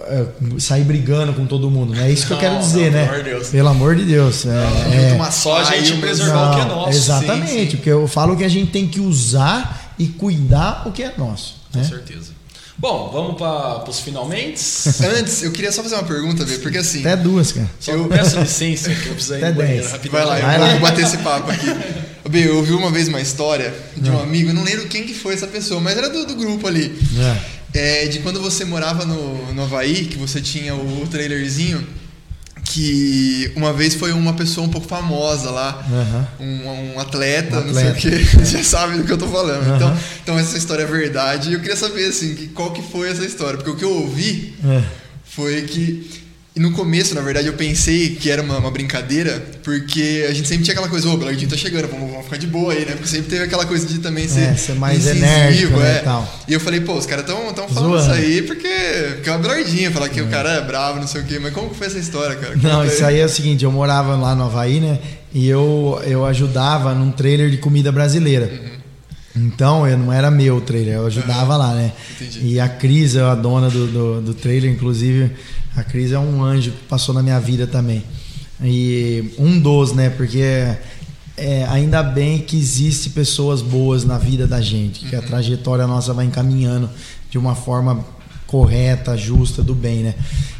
é, sair brigando com todo mundo. Né? É isso que não, eu quero dizer, não, né? Pelo amor de Deus. Pelo amor de Deus. É, é, só a gente preservar não, o que é nosso. Exatamente, sim, sim. porque eu falo que a gente tem que usar e cuidar o que é nosso. Com né? certeza. Bom, vamos para os finalmente. Antes, eu queria só fazer uma pergunta, Bê, porque assim. Até duas, cara. Só eu peço licença que eu preciso ir Até no banheiro rapidinho. Vai lá, eu Vai vou, lá. bater esse papo aqui. Bê, eu ouvi uma vez uma história de um amigo, não lembro quem que foi essa pessoa, mas era do, do grupo ali. É. É, de quando você morava no, no Havaí, que você tinha o trailerzinho, que uma vez foi uma pessoa um pouco famosa lá, uhum. um, um, atleta, um, atleta, não sei o que, você sabe do que eu tô falando. Uhum. Então, então essa história é verdade. E eu queria saber assim, que, qual que foi essa história, porque o que eu ouvi é. foi que e no começo, na verdade, eu pensei que era uma, uma brincadeira, porque a gente sempre tinha aquela coisa, ô, oh, o Belardinho tá chegando, vamos, vamos, ficar de boa aí, né? Porque sempre teve aquela coisa de também ser, é, ser mais enérgico, né, é. Tal. E eu falei, pô, os caras tão, tão falando Zoando. isso aí porque, porque é uma Belardinha, falar que é. o cara é bravo, não sei o quê. Mas como que foi essa história, cara? Não, isso aí é o seguinte, eu morava lá no Havaí, né? E eu, eu ajudava num trailer de comida brasileira. Uhum. Então, eu não era meu o trailer, eu ajudava uhum. lá, né? Entendi. E a Cris, a dona do, do, do trailer, inclusive, a Cris é um anjo que passou na minha vida também. E um dos, né? Porque é, ainda bem que existe pessoas boas na vida da gente, que a uhum. trajetória nossa vai encaminhando de uma forma correta, justa, do bem, né?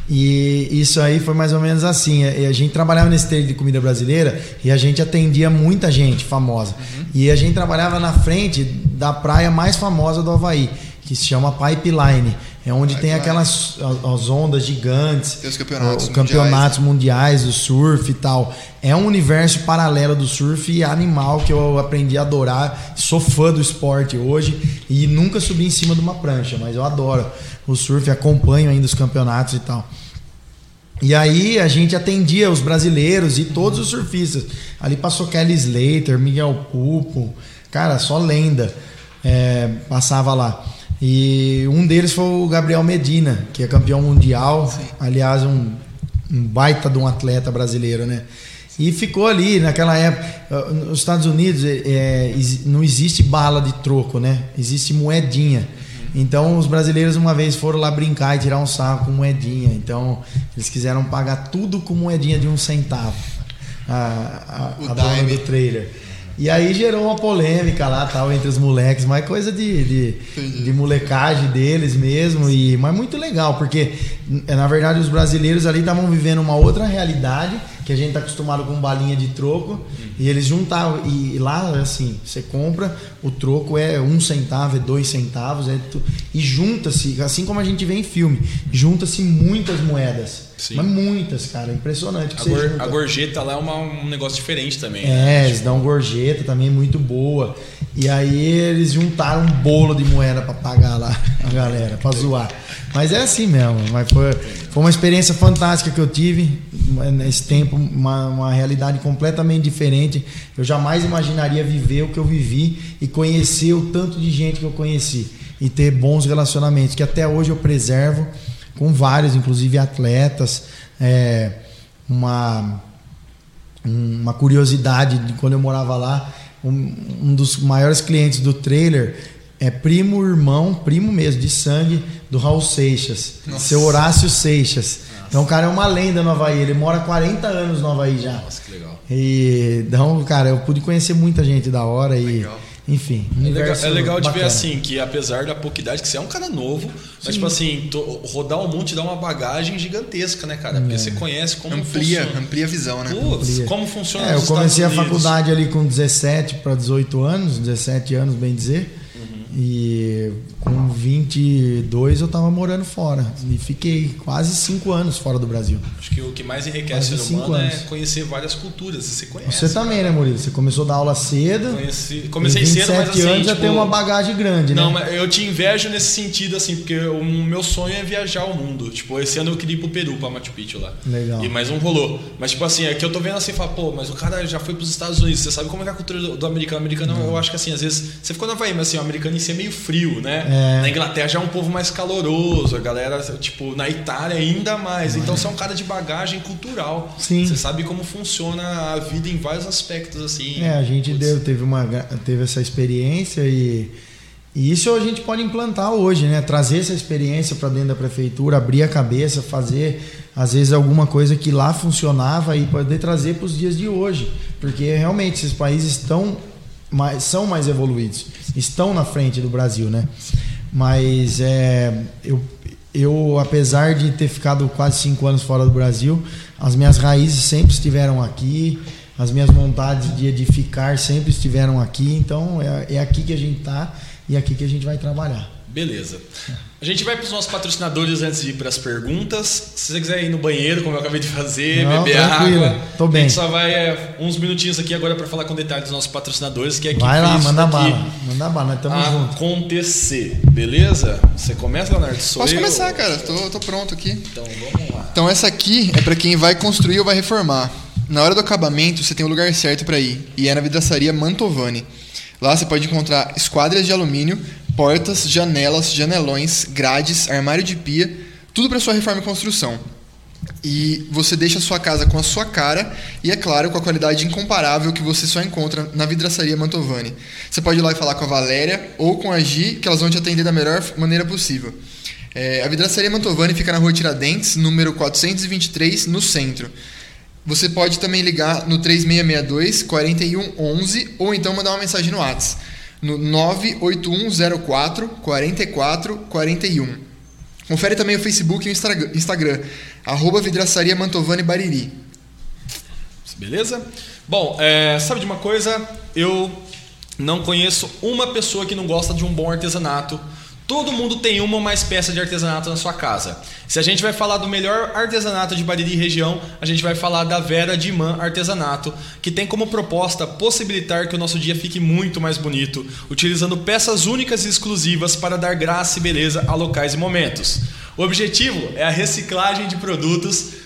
E isso aí foi mais ou menos assim. A gente trabalhava nesse trade de comida brasileira e a gente atendia muita gente famosa. Uhum. E a gente trabalhava na frente da praia mais famosa do Havaí, que se chama Pipeline. É onde tem aquelas as ondas gigantes, tem os campeonatos, o, campeonatos mundiais, né? mundiais, o surf e tal. É um universo paralelo do surf e animal que eu aprendi a adorar. Sou fã do esporte hoje e nunca subi em cima de uma prancha, mas eu adoro o surf, acompanho ainda os campeonatos e tal. E aí a gente atendia os brasileiros e todos os surfistas. Ali passou Kelly Slater, Miguel Pupo, cara, só lenda é, passava lá. E um deles foi o Gabriel Medina, que é campeão mundial, Sim. aliás, um, um, baita de um atleta brasileiro, né? E ficou ali naquela época. Nos Estados Unidos é, é não existe bala de troco, né? Existe moedinha. Então os brasileiros uma vez foram lá brincar e tirar um sarro com moedinha. Então eles quiseram pagar tudo com moedinha de um centavo. A, a, a dona do trailer. E aí gerou uma polêmica lá, tal, entre os moleques, mas coisa de, de, de, molecagem deles mesmo. E, mas muito legal, porque na verdade os brasileiros ali estavam vivendo uma outra realidade que a gente tá acostumado com balinha de troco uhum. e eles juntavam e, e, lá assim você compra o troco é um centavo é dois centavos é tu, e junta-se assim como a gente vê em filme junta-se muitas moedas Sim. mas muitas cara impressionante a, gor, a, gorjeta lá é uma, um negócio diferente também é né? eles dão gorjeta também muito boa e aí eles juntaram um bolo de moeda para pagar lá a galera para zoar mas é assim mesmo mas foi foi uma experiência fantástica que eu tive nesse tempo, uma, uma realidade completamente diferente. Eu jamais imaginaria viver o que eu vivi e conhecer o tanto de gente que eu conheci e ter bons relacionamentos, que até hoje eu preservo com vários, inclusive atletas. É, uma, uma curiosidade de quando eu morava lá, um, um dos maiores clientes do trailer é primo irmão, primo mesmo, de sangue do Raul Seixas, Nossa. seu Horácio Seixas. Nossa. Então o cara é uma lenda no Havaí, ele mora 40 anos no Havaí já. Nossa, que legal. E então, cara, eu pude conhecer muita gente da hora e legal. Enfim, é legal, é legal de ver assim que apesar da pouca idade, que você é um cara novo, mas tipo assim, rodar um monte dá uma bagagem gigantesca, né, cara? Porque é. você conhece como amplia, funciona. amplia a visão, né? Putz, como funciona é, Eu comecei a faculdade ali com 17 para 18 anos, 17 anos, bem dizer. E com 22 eu estava morando fora. E fiquei quase 5 anos fora do Brasil. Acho que o que mais enriquece o ser humano é anos. é conhecer várias culturas. Você conhece. Você também, né, Murilo? Você começou a dar aula cedo. Conheci, comecei cedo, mas assim. anos tipo, já tem uma bagagem grande, não, né? Não, mas eu te invejo nesse sentido, assim, porque o meu sonho é viajar ao mundo. Tipo, esse ano eu queria ir pro Peru, pra Machu Picchu lá. Legal. E mais não rolou. Mas, tipo assim, é que eu tô vendo assim, fala, pô, mas o cara já foi pros Estados Unidos. Você sabe como é, é a cultura do, do americano? O americano, não. eu acho que assim, às vezes. Você ficou na Havaí, mas assim, o americano em si é meio frio, né? né? É. Na Inglaterra já é um povo mais caloroso, a galera, tipo, na Itália ainda mais. Então você é um cara de bagagem cultural. Sim. Você sabe como funciona a vida em vários aspectos, assim. É, a gente deu, teve, uma, teve essa experiência e. E isso a gente pode implantar hoje, né? Trazer essa experiência para dentro da prefeitura, abrir a cabeça, fazer às vezes alguma coisa que lá funcionava e poder trazer para os dias de hoje, porque realmente esses países estão mais, são mais evoluídos, estão na frente do Brasil, né? Mas é, eu, eu, apesar de ter ficado quase cinco anos fora do Brasil, as minhas raízes sempre estiveram aqui, as minhas vontades de edificar sempre estiveram aqui, então é, é aqui que a gente está e é aqui que a gente vai trabalhar. Beleza. A gente vai para os nossos patrocinadores antes de ir para as perguntas. Se você quiser ir no banheiro, como eu acabei de fazer, Não, beber água. Tô bem. A gente só vai é, uns minutinhos aqui agora para falar com detalhes dos nossos patrocinadores, que é que Vai lá, manda bala. Manda bala, nós estamos juntos. Acontecer. Beleza? Você começa, Leonardo? Sou Posso eu? começar, cara. Tô, tô pronto aqui. Então vamos lá. Então essa aqui é para quem vai construir ou vai reformar. Na hora do acabamento, você tem o lugar certo para ir. E é na vidraçaria Mantovani. Lá você pode encontrar esquadras de alumínio portas, janelas, janelões, grades, armário de pia, tudo para sua reforma e construção. E você deixa a sua casa com a sua cara e, é claro, com a qualidade incomparável que você só encontra na vidraçaria Mantovani. Você pode ir lá e falar com a Valéria ou com a Gi, que elas vão te atender da melhor maneira possível. É, a vidraçaria Mantovani fica na rua Tiradentes, número 423, no centro. Você pode também ligar no 3662 4111 ou então mandar uma mensagem no WhatsApp no 98104 4441. Confere também o Facebook e o Instagram, arroba Vidraçaria Mantovani Bariri. Beleza? Bom, é, sabe de uma coisa? Eu não conheço uma pessoa que não gosta de um bom artesanato Todo mundo tem uma ou mais peças de artesanato na sua casa. Se a gente vai falar do melhor artesanato de Bariri região, a gente vai falar da Vera de Man Artesanato, que tem como proposta possibilitar que o nosso dia fique muito mais bonito, utilizando peças únicas e exclusivas para dar graça e beleza a locais e momentos. O objetivo é a reciclagem de produtos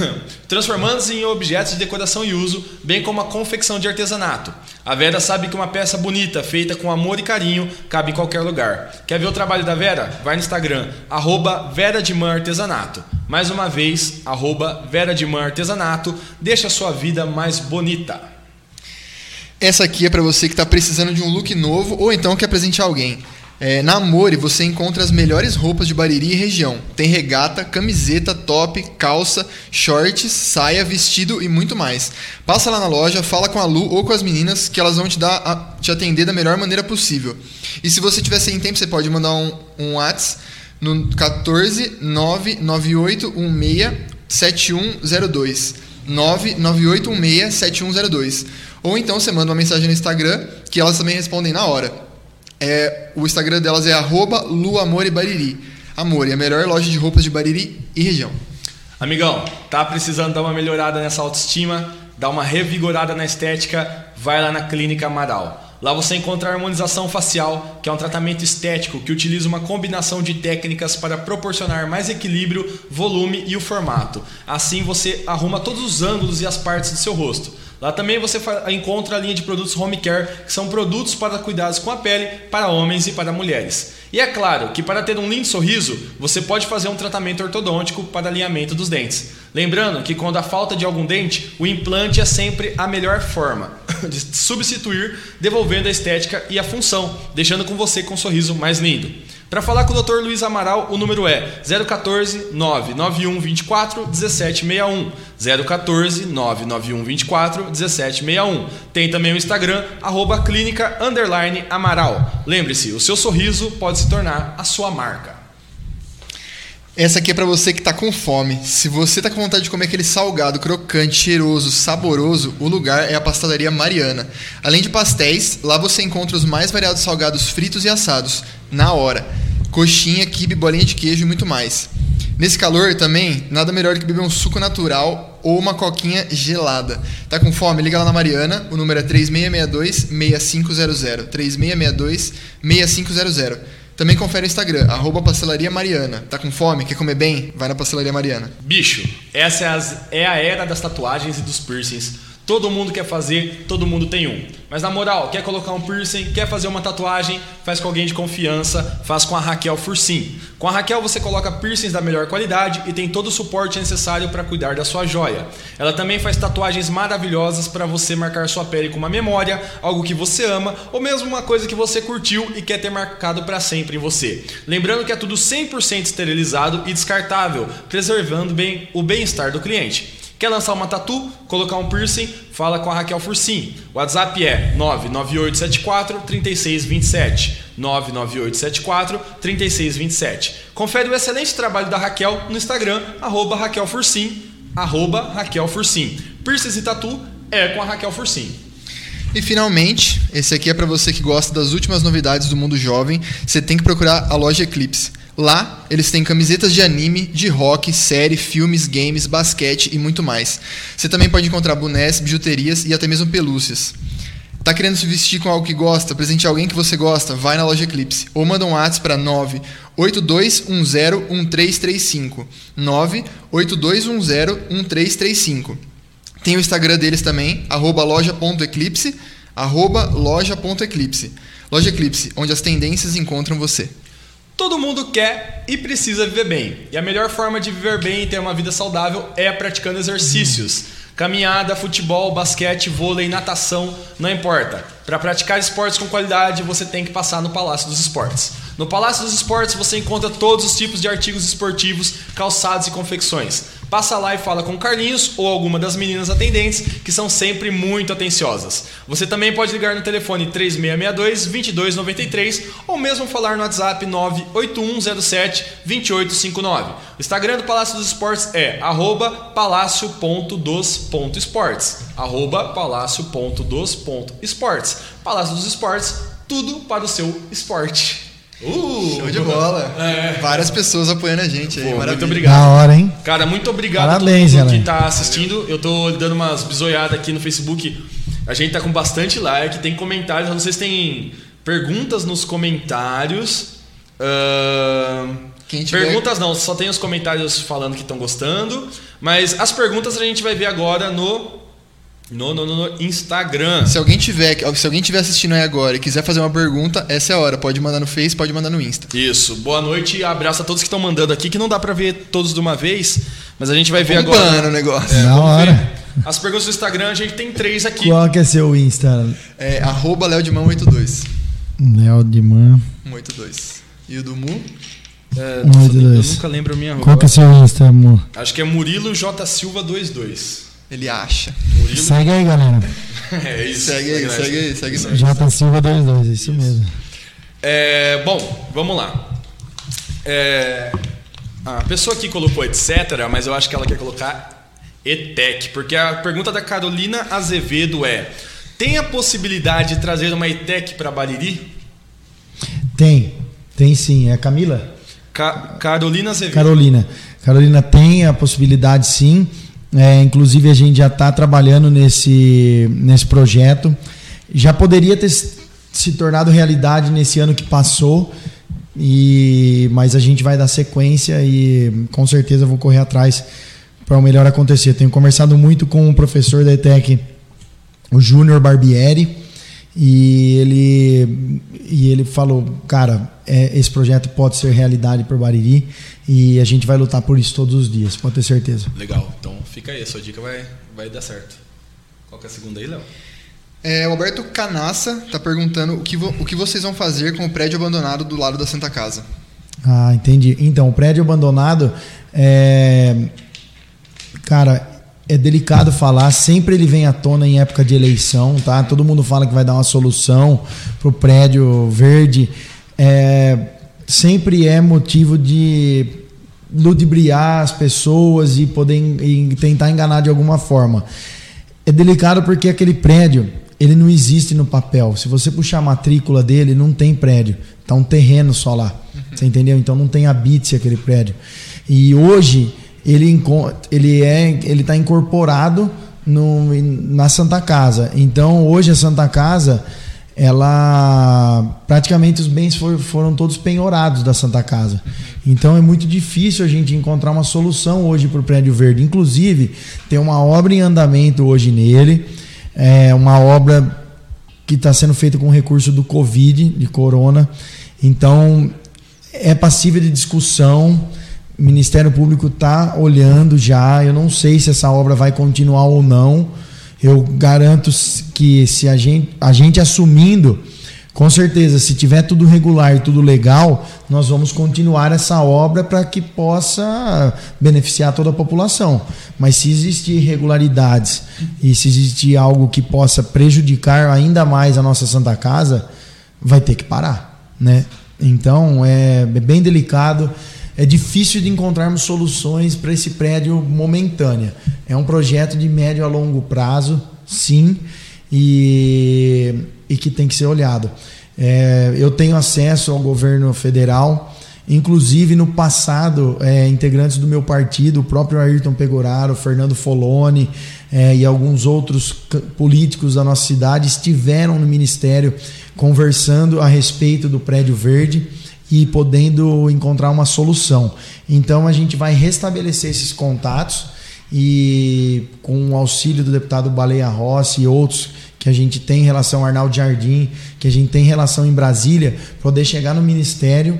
transformando-se em objetos de decoração e uso, bem como a confecção de artesanato. A Vera sabe que uma peça bonita, feita com amor e carinho, cabe em qualquer lugar. Quer ver o trabalho da Vera? Vai no Instagram, arroba Vera Artesanato. Mais uma vez, arroba Vera Artesanato. Deixa a sua vida mais bonita. Essa aqui é para você que está precisando de um look novo ou então quer presentear alguém. É, na Amore você encontra as melhores roupas de Bariri e região. Tem regata, camiseta, top, calça, shorts, saia, vestido e muito mais. Passa lá na loja, fala com a Lu ou com as meninas que elas vão te, dar a, te atender da melhor maneira possível. E se você tiver sem tempo, você pode mandar um, um WhatsApp no 14 99816 7102. 99816 7102. Ou então você manda uma mensagem no Instagram que elas também respondem na hora. É, o Instagram delas é luamorebariri. Amore, a melhor loja de roupas de Bariri e região. Amigão, tá precisando dar uma melhorada nessa autoestima, dar uma revigorada na estética? Vai lá na Clínica Amaral. Lá você encontra a harmonização facial, que é um tratamento estético que utiliza uma combinação de técnicas para proporcionar mais equilíbrio, volume e o formato. Assim você arruma todos os ângulos e as partes do seu rosto. Lá também você encontra a linha de produtos home care, que são produtos para cuidados com a pele para homens e para mulheres. E é claro que para ter um lindo sorriso, você pode fazer um tratamento ortodôntico para alinhamento dos dentes. Lembrando que quando há falta de algum dente, o implante é sempre a melhor forma de substituir, devolvendo a estética e a função, deixando com você com um sorriso mais lindo. Para falar com o Dr. Luiz Amaral, o número é 014 991 24 1761. 014 991 24 1761. Tem também o Instagram, arroba clínica underline Amaral. Lembre-se, o seu sorriso pode se tornar a sua marca. Essa aqui é para você que está com fome. Se você está com vontade de comer aquele salgado crocante, cheiroso, saboroso, o lugar é a Pastelaria Mariana. Além de pastéis, lá você encontra os mais variados salgados fritos e assados, na hora. Coxinha, quibe, bolinha de queijo e muito mais. Nesse calor também, nada melhor que beber um suco natural ou uma coquinha gelada. Tá com fome? Liga lá na Mariana, o número é 3662 6500. 3662 6500. Também confere o Instagram, arroba Pastelaria Mariana. Tá com fome? Quer comer bem? Vai na Pastelaria Mariana. Bicho, essa é, as, é a era das tatuagens e dos piercings. Todo mundo quer fazer, todo mundo tem um. Mas na moral, quer colocar um piercing, quer fazer uma tatuagem, faz com alguém de confiança, faz com a Raquel Fursim. Com a Raquel você coloca piercings da melhor qualidade e tem todo o suporte necessário para cuidar da sua joia. Ela também faz tatuagens maravilhosas para você marcar sua pele com uma memória, algo que você ama ou mesmo uma coisa que você curtiu e quer ter marcado para sempre em você. Lembrando que é tudo 100% esterilizado e descartável, preservando bem o bem-estar do cliente. Quer lançar uma tatu, colocar um piercing? Fala com a Raquel Fursim. O WhatsApp é 99874 3627. 99874 3627. Confere o excelente trabalho da Raquel no Instagram, arroba Raquel Fursim, arroba Raquel. Piercings e tatu é com a Raquel Fursim. E finalmente, esse aqui é para você que gosta das últimas novidades do mundo jovem. Você tem que procurar a loja Eclipse. Lá, eles têm camisetas de anime, de rock, série, filmes, games, basquete e muito mais. Você também pode encontrar bonés, bijuterias e até mesmo pelúcias. Tá querendo se vestir com algo que gosta, presentear alguém que você gosta? Vai na loja Eclipse ou manda um WhatsApp para 982101335. 982101335. Tem o Instagram deles também, loja.eclipse, loja.eclipse. Loja Eclipse, onde as tendências encontram você. Todo mundo quer e precisa viver bem. E a melhor forma de viver bem e ter uma vida saudável é praticando exercícios. Caminhada, futebol, basquete, vôlei, natação, não importa. Para praticar esportes com qualidade, você tem que passar no Palácio dos Esportes. No Palácio dos Esportes você encontra todos os tipos de artigos esportivos, calçados e confecções. Passa lá e fala com Carlinhos ou alguma das meninas atendentes, que são sempre muito atenciosas. Você também pode ligar no telefone 3662-2293 ou mesmo falar no WhatsApp 98107-2859. O Instagram do Palácio dos Esportes é palácio.dos.esportes. Arroba palácio.dos.esportes. Palácio dos Esportes, tudo para o seu esporte. Uh, Show de bola. É. Várias pessoas apoiando a gente aí. Pô, muito obrigado. Na hora, hein? Cara, muito obrigado Parabéns, a todo mundo que tá assistindo. Eu tô dando umas bisoiadas aqui no Facebook. A gente tá com bastante like, tem comentários. Eu não sei se tem perguntas nos comentários. Uh, tiver... Perguntas não, só tem os comentários falando que estão gostando. Mas as perguntas a gente vai ver agora no no, no, no, Instagram. Se alguém tiver, se alguém tiver assistindo aí agora e quiser fazer uma pergunta, essa é a hora. Pode mandar no Face, pode mandar no Insta. Isso. Boa noite e abraço a todos que estão mandando aqui, que não dá para ver todos de uma vez, mas a gente vai ver Bombando agora. o negócio. É, Na hora. As perguntas do Instagram, a gente tem três aqui. Qual que é seu Insta? É arroba Léo de Mão 82. Léo de Man. 182. E o do Mu? É, nossa, eu nunca lembro a minha rua. Qual que é o seu Insta, amor? Acho que é Murilo J Silva 22. Ele acha. Murilo... Segue aí, galera. é isso. Segue aí, segue aí, segue aí. J Silva 22, isso, isso. mesmo. É, bom, vamos lá. É, a pessoa aqui colocou etc, mas eu acho que ela quer colocar ETEC, porque a pergunta da Carolina Azevedo é: tem a possibilidade de trazer uma ETEC para Bariri? Tem, tem sim. É a Camila? Ca Carolina Azevedo. Carolina. Carolina tem a possibilidade sim. É, inclusive a gente já está trabalhando nesse, nesse projeto. Já poderia ter se tornado realidade nesse ano que passou, e mas a gente vai dar sequência e com certeza vou correr atrás para o melhor acontecer. Tenho conversado muito com o professor da ETEC, o Júnior Barbieri, e ele, e ele falou, cara, é, esse projeto pode ser realidade por Bariri e a gente vai lutar por isso todos os dias, pode ter certeza. Legal, então fica aí, a sua dica vai, vai dar certo. Qual que é a segunda aí, Léo? É, o Alberto Canassa está perguntando o que, o que vocês vão fazer com o prédio abandonado do lado da Santa Casa. Ah, entendi. Então, o prédio abandonado, é... cara, é delicado falar, sempre ele vem à tona em época de eleição, tá? Todo mundo fala que vai dar uma solução para o prédio verde. É, sempre é motivo de ludibriar as pessoas e poder e tentar enganar de alguma forma. É delicado porque aquele prédio ele não existe no papel. Se você puxar a matrícula dele, não tem prédio. Tá um terreno só lá. Você entendeu? Então não tem habite aquele prédio. E hoje ele ele é ele está incorporado no, na Santa Casa. Então hoje a Santa Casa ela praticamente os bens for, foram todos penhorados da Santa Casa. Então é muito difícil a gente encontrar uma solução hoje para o prédio verde. Inclusive tem uma obra em andamento hoje nele, é uma obra que está sendo feita com recurso do Covid, de Corona. Então é passível de discussão o Ministério Público está olhando já. Eu não sei se essa obra vai continuar ou não. Eu garanto que se a gente, a gente assumindo, com certeza, se tiver tudo regular e tudo legal, nós vamos continuar essa obra para que possa beneficiar toda a população. Mas se existir irregularidades e se existir algo que possa prejudicar ainda mais a nossa Santa Casa, vai ter que parar, né? Então é bem delicado é difícil de encontrarmos soluções para esse prédio momentânea. É um projeto de médio a longo prazo, sim, e, e que tem que ser olhado. É, eu tenho acesso ao governo federal, inclusive no passado, é, integrantes do meu partido, o próprio Ayrton Pegoraro, Fernando Foloni é, e alguns outros políticos da nossa cidade estiveram no ministério conversando a respeito do prédio verde e podendo encontrar uma solução. Então a gente vai restabelecer esses contatos e com o auxílio do deputado Baleia Rossi e outros que a gente tem em relação ao Arnaldo Jardim, que a gente tem em relação em Brasília, poder chegar no ministério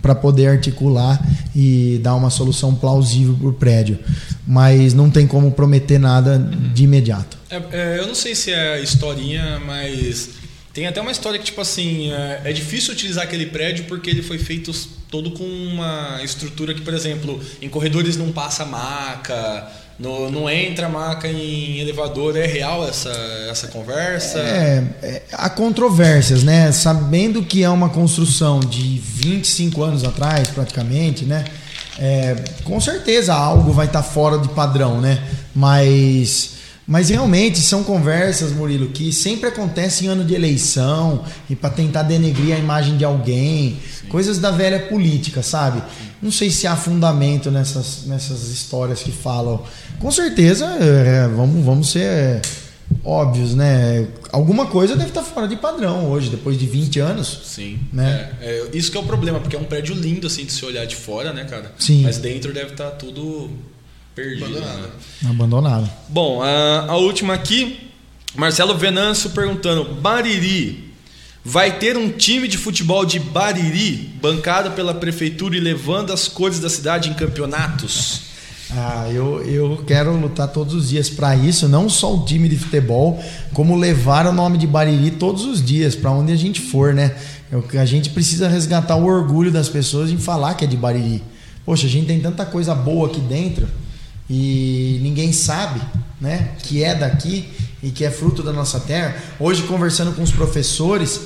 para poder articular e dar uma solução plausível para o prédio. Mas não tem como prometer nada de imediato. É, é, eu não sei se é historinha, mas tem até uma história que, tipo assim, é, é, difícil utilizar aquele prédio porque ele foi feito todo com uma estrutura que, por exemplo, em corredores não passa maca, no, não entra maca em elevador. É real essa, essa conversa? É, é, há controvérsias, né? Sabendo que é uma construção de 25 anos atrás, praticamente, né? É, com certeza algo vai estar tá fora de padrão, né? Mas mas realmente são conversas, Murilo, que sempre acontecem em ano de eleição e para tentar denegrir a imagem de alguém, Sim. coisas da velha política, sabe? Não sei se há fundamento nessas, nessas histórias que falam. Com certeza, é, vamos, vamos ser é, óbvios, né? Alguma coisa deve estar fora de padrão hoje, depois de 20 anos. Sim. Né? É, é, isso que é o problema, porque é um prédio lindo assim de se olhar de fora, né, cara? Sim. Mas dentro deve estar tudo Perdido. Abandonado. Né? Abandonado. Bom, a, a última aqui, Marcelo Venâncio perguntando: Bariri vai ter um time de futebol de Bariri bancado pela prefeitura e levando as cores da cidade em campeonatos? Ah, eu, eu quero lutar todos os dias para isso, não só o time de futebol, como levar o nome de Bariri todos os dias, para onde a gente for, né? Eu, a gente precisa resgatar o orgulho das pessoas em falar que é de Bariri. Poxa, a gente tem tanta coisa boa aqui dentro e ninguém sabe, né, que é daqui e que é fruto da nossa terra. Hoje, conversando com os professores,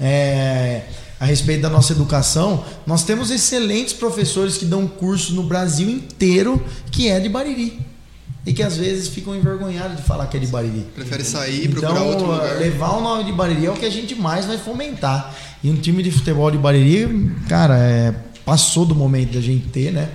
é, a respeito da nossa educação, nós temos excelentes professores que dão curso no Brasil inteiro que é de Bariri. E que às vezes ficam envergonhados de falar que é de Bariri. Prefere sair e procurar então, outro lugar. levar o nome de Bariri é o que a gente mais vai fomentar. E um time de futebol de Bariri, cara, é, passou do momento da gente ter, né?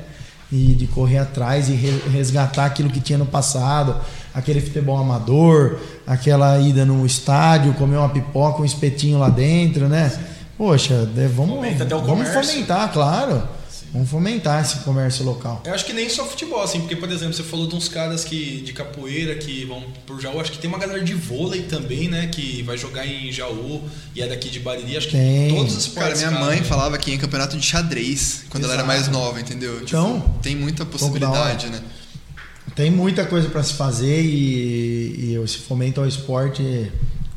E de correr atrás e resgatar aquilo que tinha no passado, aquele futebol amador, aquela ida no estádio, comer uma pipoca, um espetinho lá dentro, né? Poxa, vamos, vamos fomentar, claro. Vamos fomentar esse comércio local. Eu acho que nem só futebol, assim, porque, por exemplo, você falou de uns caras que, de capoeira que vão por Jaú. Acho que tem uma galera de vôlei também, né? Que vai jogar em Jaú e é daqui de Bariri. Acho que tem. todos os esportes. Cara, minha mãe né? falava que em campeonato de xadrez, quando Exato. ela era mais nova, entendeu? Tipo, então, tipo, tem muita possibilidade, né? Tem muita coisa para se fazer e, e se fomenta o esporte,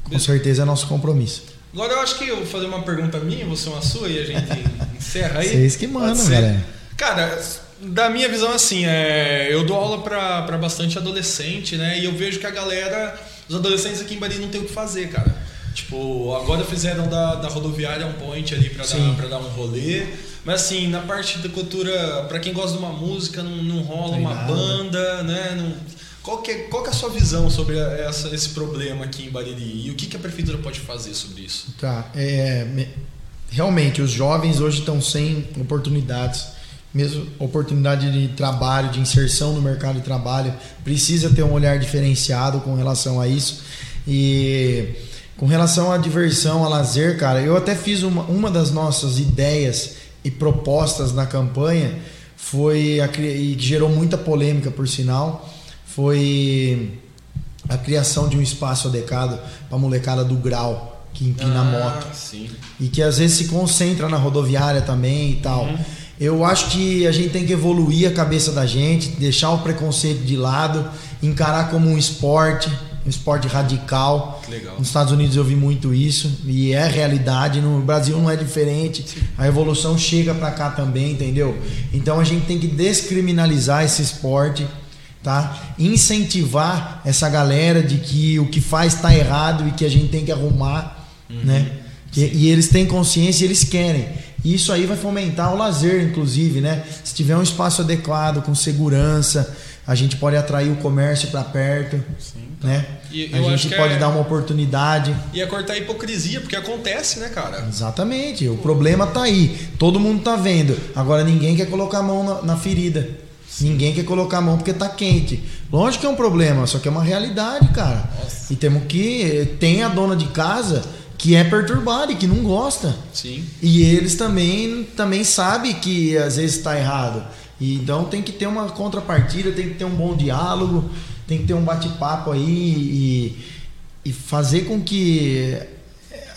com certeza é nosso compromisso. Agora eu acho que eu vou fazer uma pergunta minha, você uma sua e a gente encerra aí. Vocês que mandam, galera. Cara, da minha visão assim, é, eu dou aula para bastante adolescente, né? E eu vejo que a galera, os adolescentes aqui em Bari não tem o que fazer, cara. Tipo, agora fizeram da, da rodoviária um point ali para dar, pra dar um rolê. Mas assim, na parte da cultura, para quem gosta de uma música, não, não rola uma nada. banda, né? Não, qual que, é, qual que é a sua visão sobre essa, esse problema aqui em Bariri e o que, que a prefeitura pode fazer sobre isso? Tá, é, realmente os jovens hoje estão sem oportunidades, mesmo oportunidade de trabalho, de inserção no mercado de trabalho, precisa ter um olhar diferenciado com relação a isso. E com relação à diversão, a lazer, cara, eu até fiz uma, uma das nossas ideias e propostas na campanha foi a, e gerou muita polêmica por sinal foi a criação de um espaço adequado para a molecada do grau que empina ah, moto. Sim. E que às vezes se concentra na rodoviária também e tal. Uhum. Eu acho que a gente tem que evoluir a cabeça da gente, deixar o preconceito de lado, encarar como um esporte, um esporte radical. Legal. Nos Estados Unidos eu vi muito isso e é realidade. No Brasil não é diferente. A evolução chega para cá também, entendeu? Então a gente tem que descriminalizar esse esporte tá? Incentivar essa galera de que o que faz está errado e que a gente tem que arrumar, uhum. né? Que, e eles têm consciência e eles querem. E isso aí vai fomentar o lazer, inclusive, né? Se tiver um espaço adequado, com segurança, a gente pode atrair o comércio para perto, Sim. né? E, a gente pode é... dar uma oportunidade. E é cortar a hipocrisia, porque acontece, né, cara? Exatamente. O problema tá aí. Todo mundo tá vendo. Agora ninguém quer colocar a mão na, na ferida. Ninguém quer colocar a mão porque tá quente. Lógico que é um problema, só que é uma realidade, cara. Nossa. E temos que. Tem a dona de casa que é perturbada e que não gosta. Sim. E eles também, também sabem que às vezes está errado. E, então tem que ter uma contrapartida, tem que ter um bom diálogo, tem que ter um bate-papo aí e, e fazer com que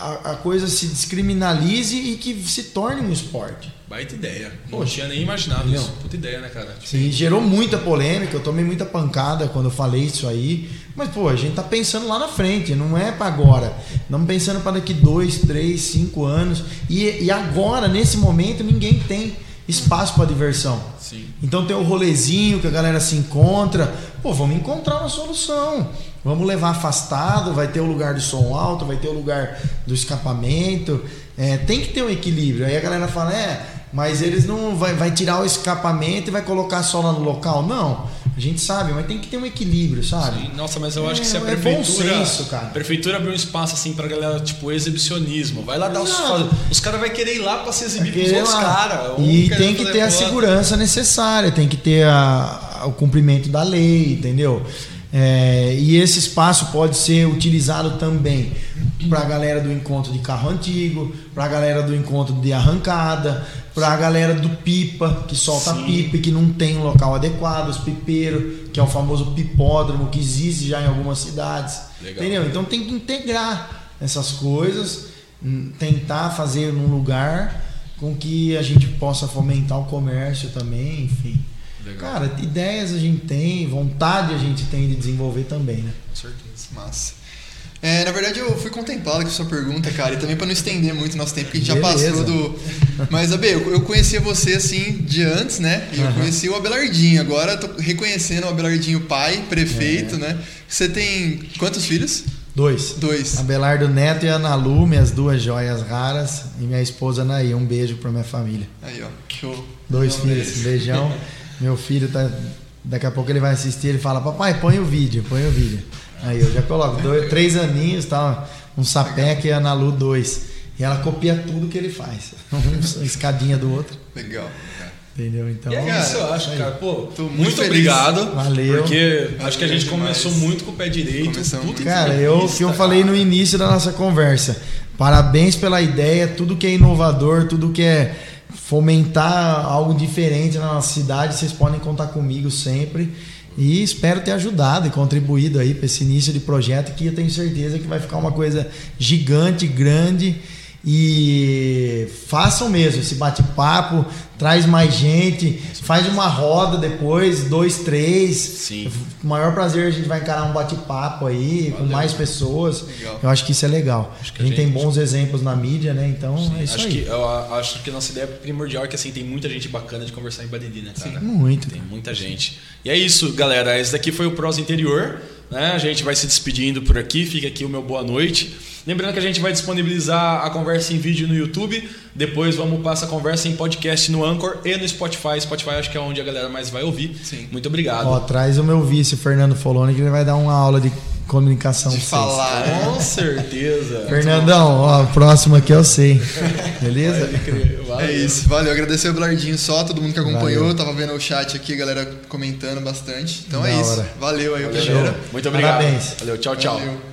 a, a, coisa se descriminalize e que se torne um esporte. Baita ideia. Não Poxa, tinha nem imaginado não. isso. Puta ideia, né, cara? Tipo... Sim, gerou muita polêmica, eu tomei muita pancada quando eu falei isso aí. Mas, pô, a gente tá pensando lá na frente, não é para agora. Estamos pensando para daqui dois, três, cinco anos. E, e agora, nesse momento, ninguém tem espaço para diversão. Sim. Então tem o rolezinho que a galera se encontra. Pô, vamos encontrar uma solução. Vamos levar afastado, vai ter o lugar do som alto, vai ter o lugar do escapamento. É, tem que ter um equilíbrio. Aí a galera fala, é, mas eles não vai, vai tirar o escapamento e vai colocar só lá no local. Não. A gente sabe, mas tem que ter um equilíbrio, sabe? Sim, nossa, mas eu acho que se a é, é prefeitura. É bom senso, cara. A prefeitura abrir um espaço assim pra galera, tipo, exibicionismo. Vai lá dar os. Os caras vão querer ir lá pra se exibir pros outros caras. E tem que ter a segurança necessária, tem que ter a, o cumprimento da lei, entendeu? É, e esse espaço pode ser utilizado também para a galera do encontro de carro antigo, para a galera do encontro de arrancada, para a galera do pipa, que solta Sim. pipa e que não tem um local adequado, os pipeiros, que é o famoso pipódromo que existe já em algumas cidades. Legal. Entendeu? Então tem que integrar essas coisas, hum, tentar fazer num lugar com que a gente possa fomentar o comércio também, enfim. Legal. Cara, ideias a gente tem, vontade a gente tem de desenvolver também, né? Com certeza. Massa. É, na verdade, eu fui contemplado com a sua pergunta, cara, e também para não estender muito nosso tempo, que a gente Beleza. já passou do. Mas, Abe, eu, conhecia você assim de antes, né? E eu uhum. conheci o Abelardinho. Agora tô reconhecendo o Abelardinho pai, prefeito, é. né? Você tem quantos filhos? Dois. Dois. Abelardo Neto e Ana Lu, minhas duas joias raras, e minha esposa Anaí. Um beijo pra minha família. Aí, ó. Show. Dois Não filhos. Um beijão. Meu filho tá. Daqui a pouco ele vai assistir, ele fala, papai, põe o vídeo, põe o vídeo. Aí eu já coloco dois, três aninhos, tá? Um sapé e a Ana Lu dois. E ela copia tudo que ele faz. Uma escadinha do outro. Legal. Entendeu? Então, e é isso, eu acho, cara. Pô, muito, muito obrigado. Valeu. Porque Valeu acho que a gente demais. começou muito com o pé direito. cara, eu que eu falei no início da nossa conversa. Parabéns pela ideia, tudo que é inovador, tudo que é fomentar algo diferente na nossa cidade, vocês podem contar comigo sempre. E espero ter ajudado e contribuído aí para esse início de projeto que eu tenho certeza que vai ficar uma coisa gigante, grande e façam mesmo esse bate-papo, traz mais gente, faz uma roda depois, dois, três. Sim. O maior prazer a gente vai encarar um bate-papo aí Valeu. com mais pessoas. Legal. Eu acho que isso é legal. a, gente a gente tem bons exemplos na mídia, né? Então Sim. é isso acho aí. Que, eu acho que a nossa ideia primordial é que assim tem muita gente bacana de conversar em Badidi, né, cara? Sim, muito. Tem muita gente. E é isso, galera. Esse daqui foi o Prosa Interior. Né? A gente vai se despedindo por aqui. Fica aqui o meu boa noite. Lembrando que a gente vai disponibilizar a conversa em vídeo no YouTube. Depois vamos passar a conversa em podcast no Anchor e no Spotify. Spotify acho que é onde a galera mais vai ouvir. Sim. Muito obrigado. Ó, traz o meu vice, Fernando Foloni, que ele vai dar uma aula de comunicação. De falar. Né? Com certeza. Fernandão, ó, próximo aqui eu sei. Beleza? É isso. Valeu. Agradecer o Blardinho só, todo mundo que acompanhou. Valeu. Tava vendo o chat aqui, a galera comentando bastante. Então da é isso. Valeu aí, o Muito obrigado. Parabéns. Valeu, tchau, tchau. Valeu.